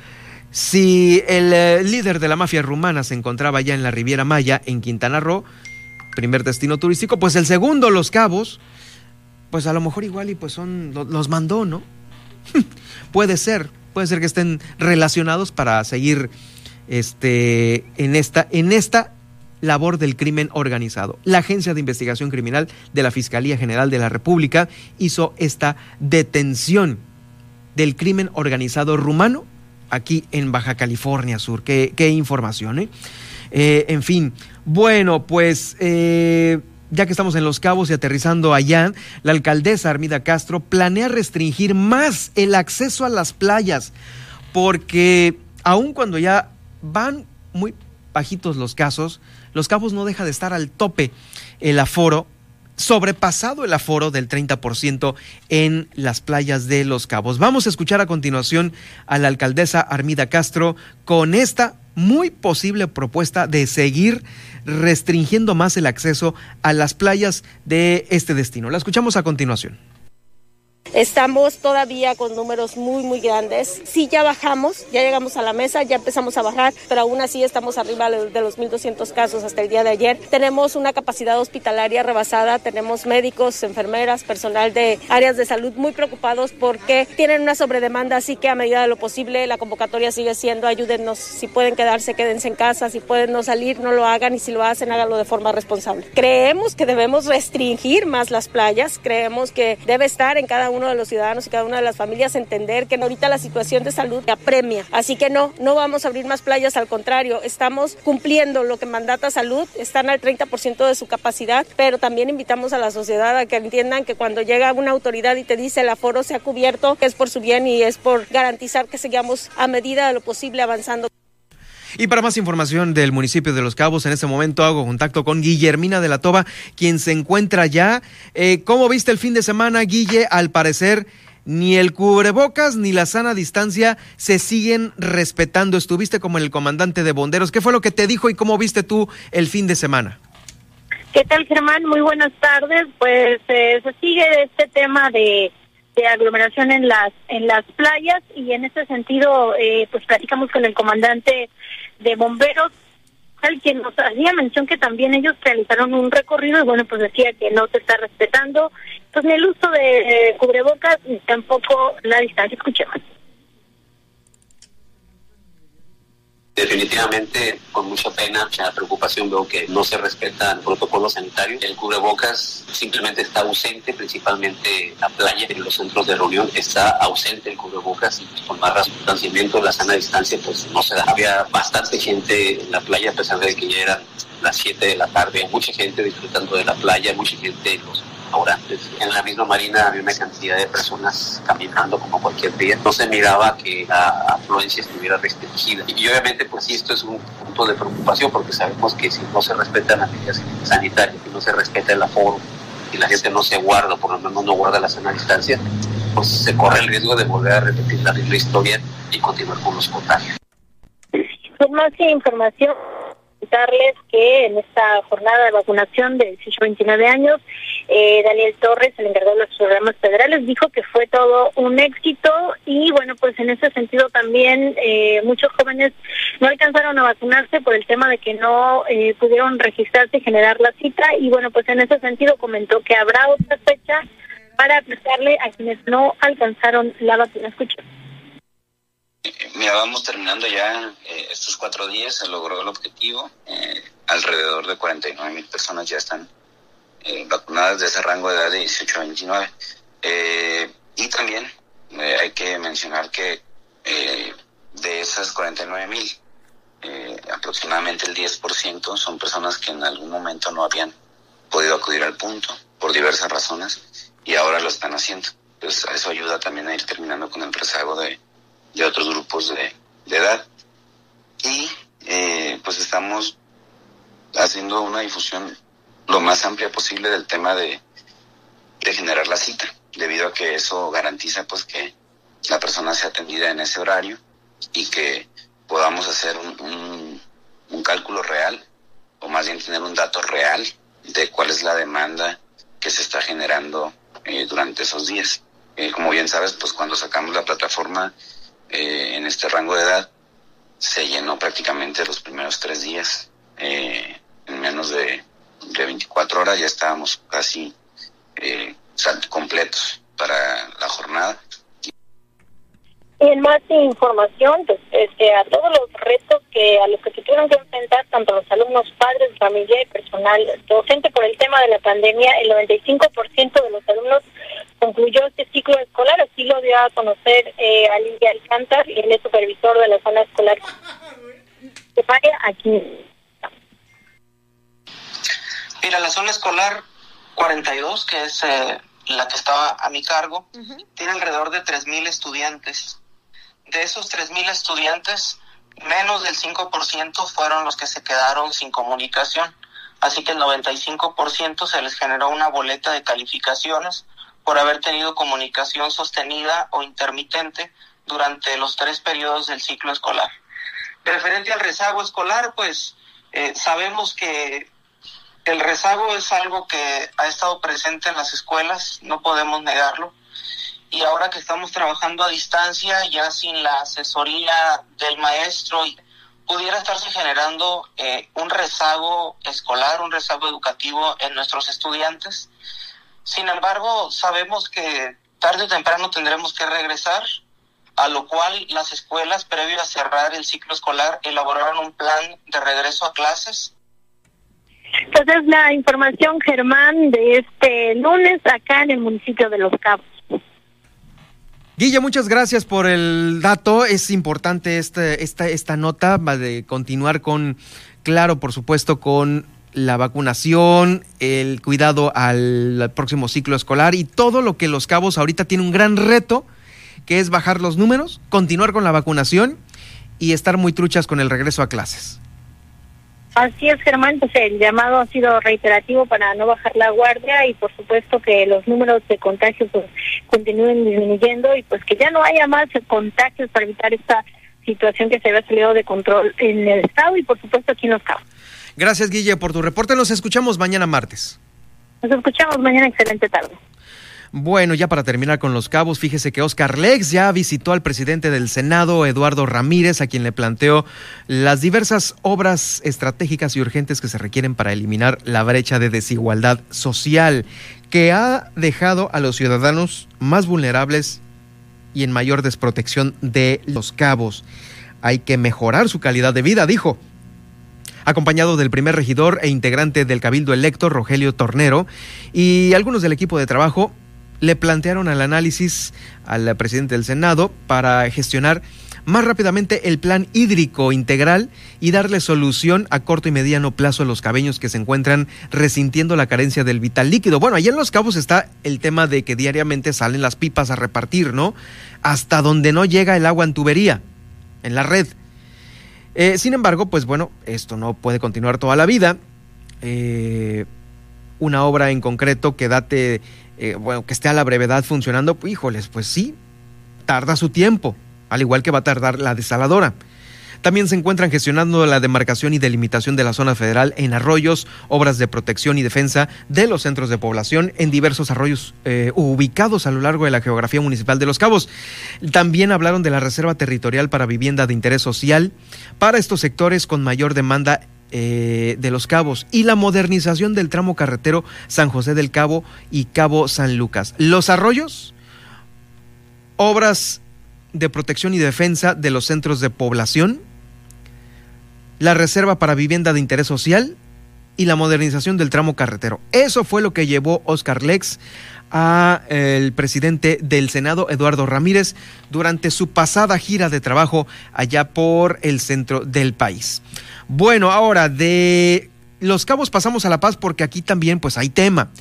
Si el eh, líder de la mafia rumana se encontraba ya en la Riviera Maya, en Quintana Roo, primer destino turístico, pues el segundo, Los Cabos, pues a lo mejor igual y pues son, los mandó, ¿no? (laughs) puede ser, puede ser que estén relacionados para seguir este, en, esta, en esta labor del crimen organizado. La Agencia de Investigación Criminal de la Fiscalía General de la República hizo esta detención del crimen organizado rumano aquí en Baja California Sur. Qué, qué información, ¿eh? ¿eh? En fin, bueno, pues... Eh, ya que estamos en Los Cabos y aterrizando allá, la alcaldesa Armida Castro planea restringir más el acceso a las playas, porque aun cuando ya van muy bajitos los casos, Los Cabos no deja de estar al tope el aforo sobrepasado el aforo del 30% en las playas de Los Cabos. Vamos a escuchar a continuación a la alcaldesa Armida Castro con esta muy posible propuesta de seguir restringiendo más el acceso a las playas de este destino. La escuchamos a continuación. Estamos todavía con números muy, muy grandes. Sí, ya bajamos, ya llegamos a la mesa, ya empezamos a bajar, pero aún así estamos arriba de los 1.200 casos hasta el día de ayer. Tenemos una capacidad hospitalaria rebasada, tenemos médicos, enfermeras, personal de áreas de salud muy preocupados porque tienen una sobredemanda, así que a medida de lo posible la convocatoria sigue siendo ayúdennos, si pueden quedarse, quédense en casa, si pueden no salir, no lo hagan y si lo hacen, háganlo de forma responsable. Creemos que debemos restringir más las playas, creemos que debe estar en cada uno uno de los ciudadanos y cada una de las familias entender que ahorita la situación de salud apremia. Así que no, no vamos a abrir más playas, al contrario, estamos cumpliendo lo que mandata salud, están al 30% de su capacidad, pero también invitamos a la sociedad a que entiendan que cuando llega una autoridad y te dice el aforo se ha cubierto, es por su bien y es por garantizar que sigamos a medida de lo posible avanzando. Y para más información del municipio de Los Cabos, en este momento hago contacto con Guillermina de la Toba, quien se encuentra ya. Eh, ¿Cómo viste el fin de semana, Guille? Al parecer, ni el cubrebocas ni la sana distancia se siguen respetando. Estuviste como el comandante de bomberos. ¿Qué fue lo que te dijo y cómo viste tú el fin de semana? ¿Qué tal, Germán? Muy buenas tardes. Pues eh, se sigue este tema de aglomeración en las en las playas y en ese sentido eh, pues platicamos con el comandante de bomberos al quien nos hacía mención que también ellos realizaron un recorrido y bueno pues decía que no se está respetando. Pues ni el uso de cubrebocas ni tampoco la distancia. Escuchemos Definitivamente, con mucha pena, mucha preocupación veo que no se respeta el protocolo sanitario. El cubrebocas simplemente está ausente, principalmente la playa, en los centros de reunión está ausente el cubrebocas y por más distanciamiento, la sana distancia, pues no se da. Había bastante gente en la playa a pesar de que ya eran las 7 de la tarde, mucha gente disfrutando de la playa, mucha gente en los en la misma marina había una cantidad de personas caminando como cualquier día. No se miraba que la afluencia estuviera restringida. Y obviamente, pues sí, esto es un punto de preocupación porque sabemos que si no se respetan las medidas sanitarias, si no se respeta el aforo y la gente no se guarda, por lo menos no guarda la sana distancia, pues se corre el riesgo de volver a repetir la misma historia y continuar con los contagios. Más información comentarles que en esta jornada de vacunación de 18 a 29 años, eh, Daniel Torres, el encargado de los programas federales, dijo que fue todo un éxito y bueno, pues en ese sentido también eh, muchos jóvenes no alcanzaron a vacunarse por el tema de que no eh, pudieron registrarse y generar la cita y bueno, pues en ese sentido comentó que habrá otra fecha para aplicarle a quienes no alcanzaron la vacuna. Escuchen. Mira, vamos terminando ya eh, estos cuatro días, se logró el objetivo. Eh, alrededor de 49 mil personas ya están eh, vacunadas de ese rango de edad de 18 a 29. y también hay que mencionar que de esas 49 mil, aproximadamente el 10% son personas que en algún momento no habían podido acudir al punto por diversas razones y ahora lo están haciendo. Pues eso ayuda también a ir terminando con el rezago de de otros grupos de, edad. Y eh, pues estamos haciendo una difusión lo más amplia posible del tema de, de generar la cita, debido a que eso garantiza pues que la persona sea atendida en ese horario y que podamos hacer un, un, cálculo real, o más bien tener un dato real de cuál es la demanda que se está generando eh, durante esos días. Eh, como bien sabes, pues cuando sacamos la plataforma eh, en este rango de edad se llenó prácticamente los primeros tres días. Eh, en menos de, de, 24 horas ya estábamos casi eh, completos para la jornada. Y en más información, pues, este, a todos los retos que a los que se tuvieron que enfrentar tanto los alumnos, padres, familia y personal docente por el tema de la pandemia, el 95% de los alumnos concluyó este ciclo escolar, así lo dio a conocer eh, a Lidia Alcántar, es supervisor de la zona escolar de aquí. Mira, la zona escolar 42, que es eh, la que estaba a mi cargo, tiene alrededor de 3.000 estudiantes. De esos 3.000 estudiantes, menos del 5% fueron los que se quedaron sin comunicación. Así que el 95% se les generó una boleta de calificaciones por haber tenido comunicación sostenida o intermitente durante los tres periodos del ciclo escolar. Referente al rezago escolar, pues eh, sabemos que el rezago es algo que ha estado presente en las escuelas, no podemos negarlo. Y ahora que estamos trabajando a distancia, ya sin la asesoría del maestro, pudiera estarse generando eh, un rezago escolar, un rezago educativo en nuestros estudiantes sin embargo, sabemos que tarde o temprano tendremos que regresar, a lo cual las escuelas, previo a cerrar el ciclo escolar, elaboraron un plan de regreso a clases. Entonces, la información, Germán, de este lunes acá en el municipio de Los Cabos. Guilla, muchas gracias por el dato. Es importante este, esta, esta nota de continuar con, claro, por supuesto, con la vacunación, el cuidado al próximo ciclo escolar y todo lo que los cabos ahorita tiene un gran reto, que es bajar los números, continuar con la vacunación y estar muy truchas con el regreso a clases. Así es, Germán, pues el llamado ha sido reiterativo para no bajar la guardia y por supuesto que los números de contagios pues, continúen disminuyendo y pues que ya no haya más contagios para evitar esta situación que se había salido de control en el estado y por supuesto aquí en los cabos. Gracias, Guille, por tu reporte. Nos escuchamos mañana martes. Nos escuchamos mañana. Excelente tarde. Bueno, ya para terminar con los cabos, fíjese que Oscar Lex ya visitó al presidente del Senado, Eduardo Ramírez, a quien le planteó las diversas obras estratégicas y urgentes que se requieren para eliminar la brecha de desigualdad social que ha dejado a los ciudadanos más vulnerables y en mayor desprotección de los cabos. hay que mejorar su calidad de vida, dijo acompañado del primer regidor e integrante del Cabildo electo, Rogelio Tornero, y algunos del equipo de trabajo le plantearon al análisis al presidente del Senado para gestionar más rápidamente el plan hídrico integral y darle solución a corto y mediano plazo a los cabeños que se encuentran resintiendo la carencia del vital líquido. Bueno, allá en Los Cabos está el tema de que diariamente salen las pipas a repartir, ¿no? Hasta donde no llega el agua en tubería, en la red. Eh, sin embargo, pues bueno, esto no puede continuar toda la vida. Eh, una obra en concreto que date, eh, bueno, que esté a la brevedad funcionando, pues, híjoles, pues sí, tarda su tiempo, al igual que va a tardar la desaladora. También se encuentran gestionando la demarcación y delimitación de la zona federal en arroyos, obras de protección y defensa de los centros de población en diversos arroyos eh, ubicados a lo largo de la geografía municipal de Los Cabos. También hablaron de la Reserva Territorial para Vivienda de Interés Social para estos sectores con mayor demanda eh, de los Cabos y la modernización del tramo carretero San José del Cabo y Cabo San Lucas. Los arroyos, obras de protección y defensa de los centros de población, la reserva para vivienda de interés social y la modernización del tramo carretero. Eso fue lo que llevó Oscar Lex a el presidente del Senado, Eduardo Ramírez, durante su pasada gira de trabajo allá por el centro del país. Bueno, ahora de Los Cabos pasamos a La Paz porque aquí también pues hay tema.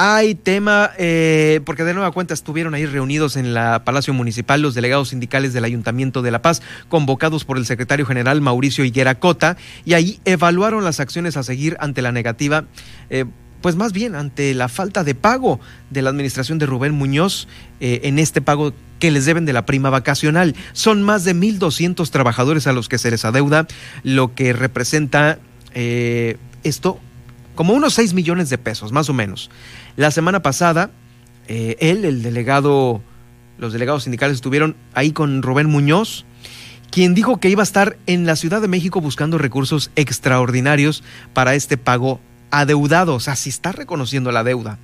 Hay tema, eh, porque de nueva cuenta estuvieron ahí reunidos en la Palacio Municipal los delegados sindicales del Ayuntamiento de La Paz, convocados por el secretario general Mauricio Higuera Cota, y ahí evaluaron las acciones a seguir ante la negativa. Eh, pues más bien ante la falta de pago de la administración de Rubén Muñoz eh, en este pago que les deben de la prima vacacional. Son más de 1.200 trabajadores a los que se les adeuda, lo que representa esto como unos 6 millones de pesos, más o menos. La semana pasada, eh, él, el delegado, los delegados sindicales estuvieron ahí con Rubén Muñoz, quien dijo que iba a estar en la Ciudad de México buscando recursos extraordinarios para este pago adeudado, o sea, si está reconociendo la deuda.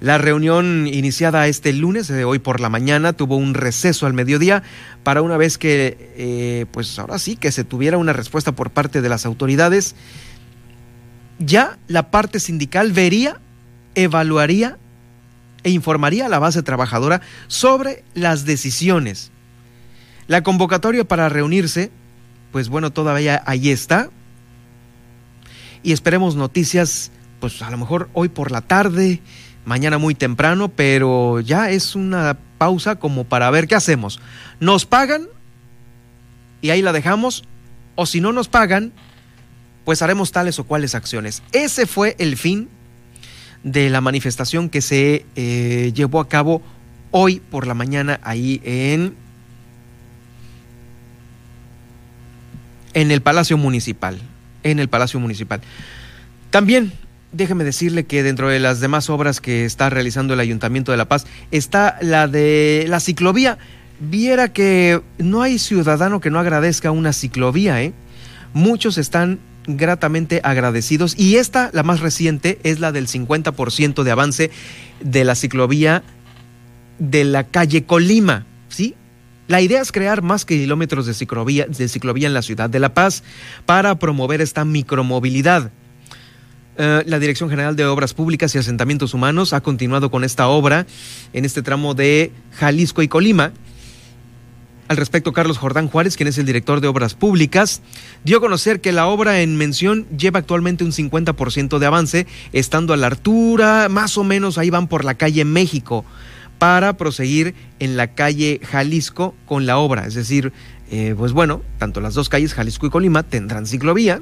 La reunión iniciada este lunes de hoy por la mañana tuvo un receso al mediodía para una vez que, eh, pues ahora sí, que se tuviera una respuesta por parte de las autoridades. Ya la parte sindical vería evaluaría e informaría a la base trabajadora sobre las decisiones. La convocatoria para reunirse, pues bueno, todavía ahí está. Y esperemos noticias, pues a lo mejor hoy por la tarde, mañana muy temprano, pero ya es una pausa como para ver qué hacemos. ¿Nos pagan? Y ahí la dejamos. O si no nos pagan, pues haremos tales o cuales acciones. Ese fue el fin de la manifestación que se eh, llevó a cabo hoy por la mañana ahí en, en el Palacio Municipal. En el Palacio Municipal. También déjeme decirle que dentro de las demás obras que está realizando el Ayuntamiento de La Paz está la de la ciclovía. Viera que no hay ciudadano que no agradezca una ciclovía, ¿eh? Muchos están gratamente agradecidos. Y esta, la más reciente, es la del 50% de avance de la ciclovía de la calle Colima, ¿sí? La idea es crear más kilómetros de ciclovía, de ciclovía en la ciudad de La Paz para promover esta micromovilidad. Eh, la Dirección General de Obras Públicas y Asentamientos Humanos ha continuado con esta obra en este tramo de Jalisco y Colima al respecto, Carlos Jordán Juárez, quien es el director de Obras Públicas, dio a conocer que la obra en mención lleva actualmente un 50% de avance, estando a la altura, más o menos ahí van por la calle México, para proseguir en la calle Jalisco con la obra. Es decir, eh, pues bueno, tanto las dos calles, Jalisco y Colima, tendrán ciclovía.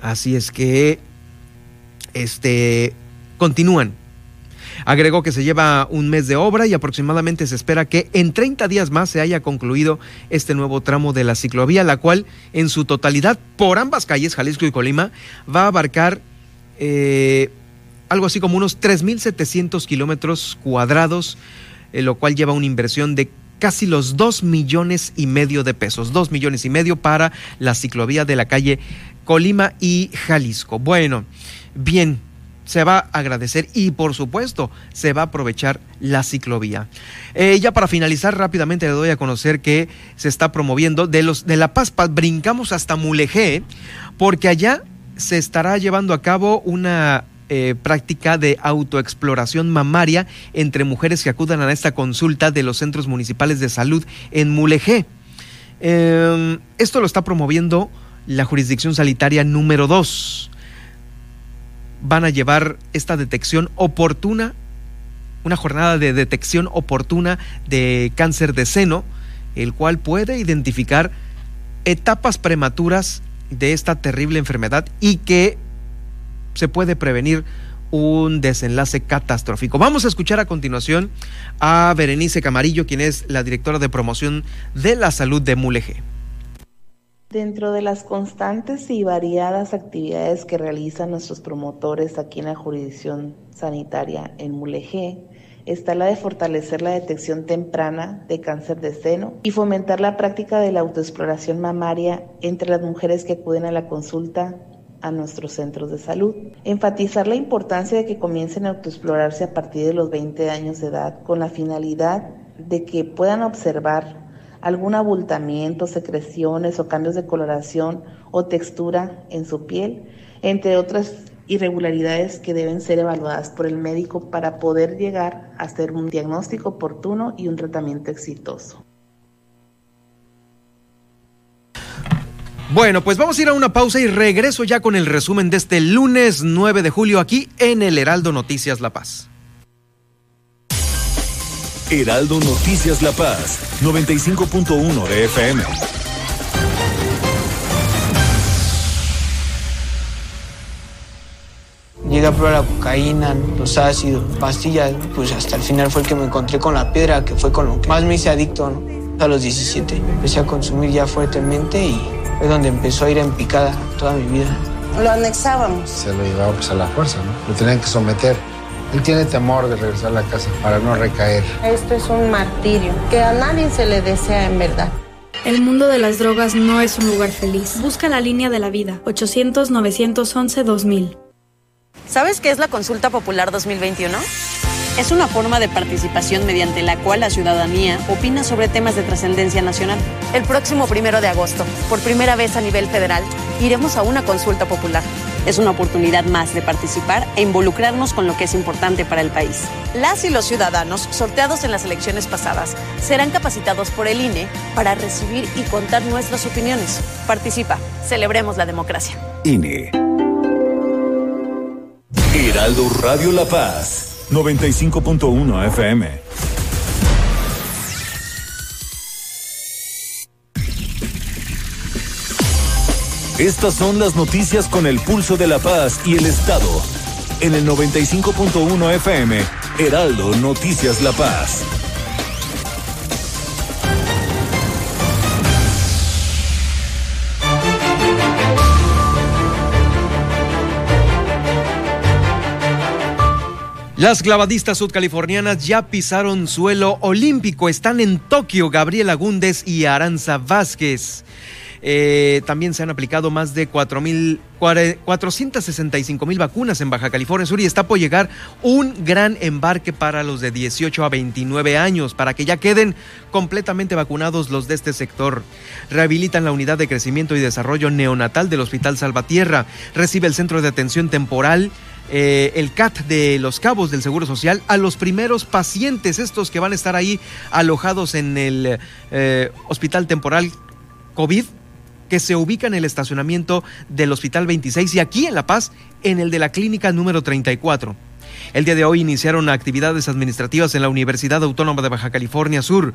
Así es que este, continúan Agregó que se lleva un mes de obra y aproximadamente se espera que en 30 días más se haya concluido este nuevo tramo de la ciclovía, la cual en su totalidad por ambas calles, Jalisco y Colima, va a abarcar eh, algo así como unos 3.700 kilómetros cuadrados, eh, lo cual lleva una inversión de casi los 2 millones y medio de pesos, 2 millones y medio para la ciclovía de la calle Colima y Jalisco. Bueno, bien, se va a agradecer y por supuesto se va a aprovechar la ciclovía. Eh, ya para finalizar rápidamente le doy a conocer que se está promoviendo de los de La Paz, brincamos hasta Mulegé porque allá se estará llevando a cabo una eh, práctica de autoexploración mamaria entre mujeres que acudan a esta consulta de los centros municipales de salud en Mulegé. Em, esto lo está promoviendo la jurisdicción sanitaria número 2 van a llevar esta detección oportuna, una jornada de detección oportuna de cáncer de seno, el cual puede identificar etapas prematuras de esta terrible enfermedad y que se puede prevenir un desenlace catastrófico. Vamos a escuchar a continuación a Berenice Camarillo, quien es la directora de promoción de la salud de Mulegé. Dentro de las constantes y variadas actividades que realizan nuestros promotores aquí en la jurisdicción sanitaria en Mulegé, está la de fortalecer la detección temprana de cáncer de seno y fomentar la práctica de la autoexploración mamaria entre las mujeres que acuden a la consulta a nuestros centros de salud. Enfatizar la importancia de que comiencen a autoexplorarse a partir de los 20 años de edad con la finalidad de que puedan observar algún abultamiento, secreciones o cambios de coloración o textura en su piel, entre otras irregularidades que deben ser evaluadas por el médico para poder llegar a hacer un diagnóstico oportuno y un tratamiento exitoso. Bueno, pues vamos a ir a una pausa y regreso ya con el resumen de este lunes 9 de julio aquí en el Heraldo Noticias La Paz. Heraldo Noticias La Paz, 95.1 de FM. Llegué a probar la cocaína, los ácidos, pastillas, pues hasta el final fue el que me encontré con la piedra, que fue con lo que más me hice adicto, A los 17 empecé a consumir ya fuertemente y fue donde empezó a ir en picada toda mi vida. Lo anexábamos. Se lo llevaba pues a la fuerza, ¿no? Lo tenían que someter. Él tiene temor de regresar a la casa para no recaer. Esto es un martirio que a nadie se le desea en verdad. El mundo de las drogas no es un lugar feliz. Busca la línea de la vida. 800-911-2000. ¿Sabes qué es la Consulta Popular 2021? Es una forma de participación mediante la cual la ciudadanía opina sobre temas de trascendencia nacional. El próximo primero de agosto, por primera vez a nivel federal, iremos a una consulta popular. Es una oportunidad más de participar e involucrarnos con lo que es importante para el país. Las y los ciudadanos sorteados en las elecciones pasadas serán capacitados por el INE para recibir y contar nuestras opiniones. Participa, celebremos la democracia. INE. Heraldo Radio La Paz, 95.1 FM. Estas son las noticias con el pulso de la paz y el Estado. En el 95.1 FM, Heraldo Noticias La Paz. Las clavadistas sudcalifornianas ya pisaron suelo olímpico. Están en Tokio Gabriela Gúndez y Aranza Vázquez. Eh, también se han aplicado más de 465 mil vacunas en Baja California Sur y está por llegar un gran embarque para los de 18 a 29 años, para que ya queden completamente vacunados los de este sector. Rehabilitan la unidad de crecimiento y desarrollo neonatal del Hospital Salvatierra. Recibe el centro de atención temporal. Eh, el CAT de Los Cabos del Seguro Social a los primeros pacientes, estos que van a estar ahí alojados en el eh, Hospital Temporal COVID que se ubica en el estacionamiento del Hospital 26 y aquí en La Paz, en el de la Clínica número 34. El día de hoy iniciaron actividades administrativas en la Universidad Autónoma de Baja California Sur.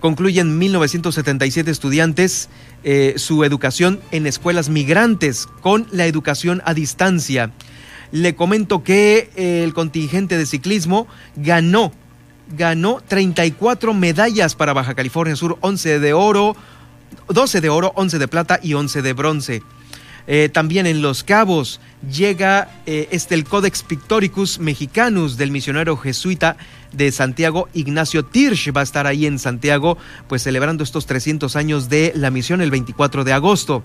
Concluyen 1977 estudiantes eh, su educación en escuelas migrantes con la educación a distancia. Le comento que eh, el contingente de ciclismo ganó, ganó 34 medallas para Baja California Sur, 11 de oro, 12 de oro, 11 de plata y 11 de bronce. Eh, también en Los Cabos llega eh, este el Codex Pictoricus Mexicanus del misionero jesuita de Santiago, Ignacio Tirsch, va a estar ahí en Santiago, pues celebrando estos 300 años de la misión el 24 de agosto.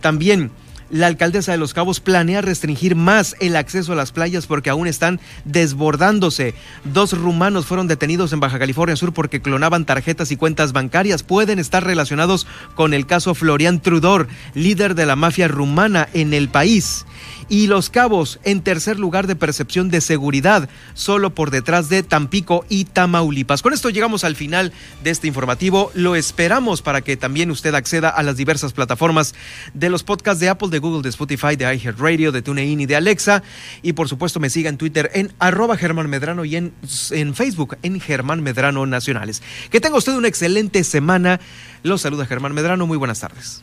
También La alcaldesa de Los Cabos planea restringir más el acceso a las playas porque aún están desbordándose. Dos rumanos fueron detenidos en Baja California Sur porque clonaban tarjetas y cuentas bancarias. Pueden estar relacionados con el caso Florian Trudor, líder de la mafia rumana en el país y Los Cabos en tercer lugar de percepción de seguridad, solo por detrás de Tampico y Tamaulipas. Con esto llegamos al final de este informativo. Lo esperamos para que también usted acceda a las diversas plataformas de los podcasts de Apple, de Google, de Spotify, de iHeartRadio, de TuneIn y de Alexa. Y por supuesto me siga en Twitter en arroba Germán Medrano y en, en Facebook en Germán Medrano Nacionales. Que tenga usted una excelente semana. Los saluda Germán Medrano. Muy buenas tardes.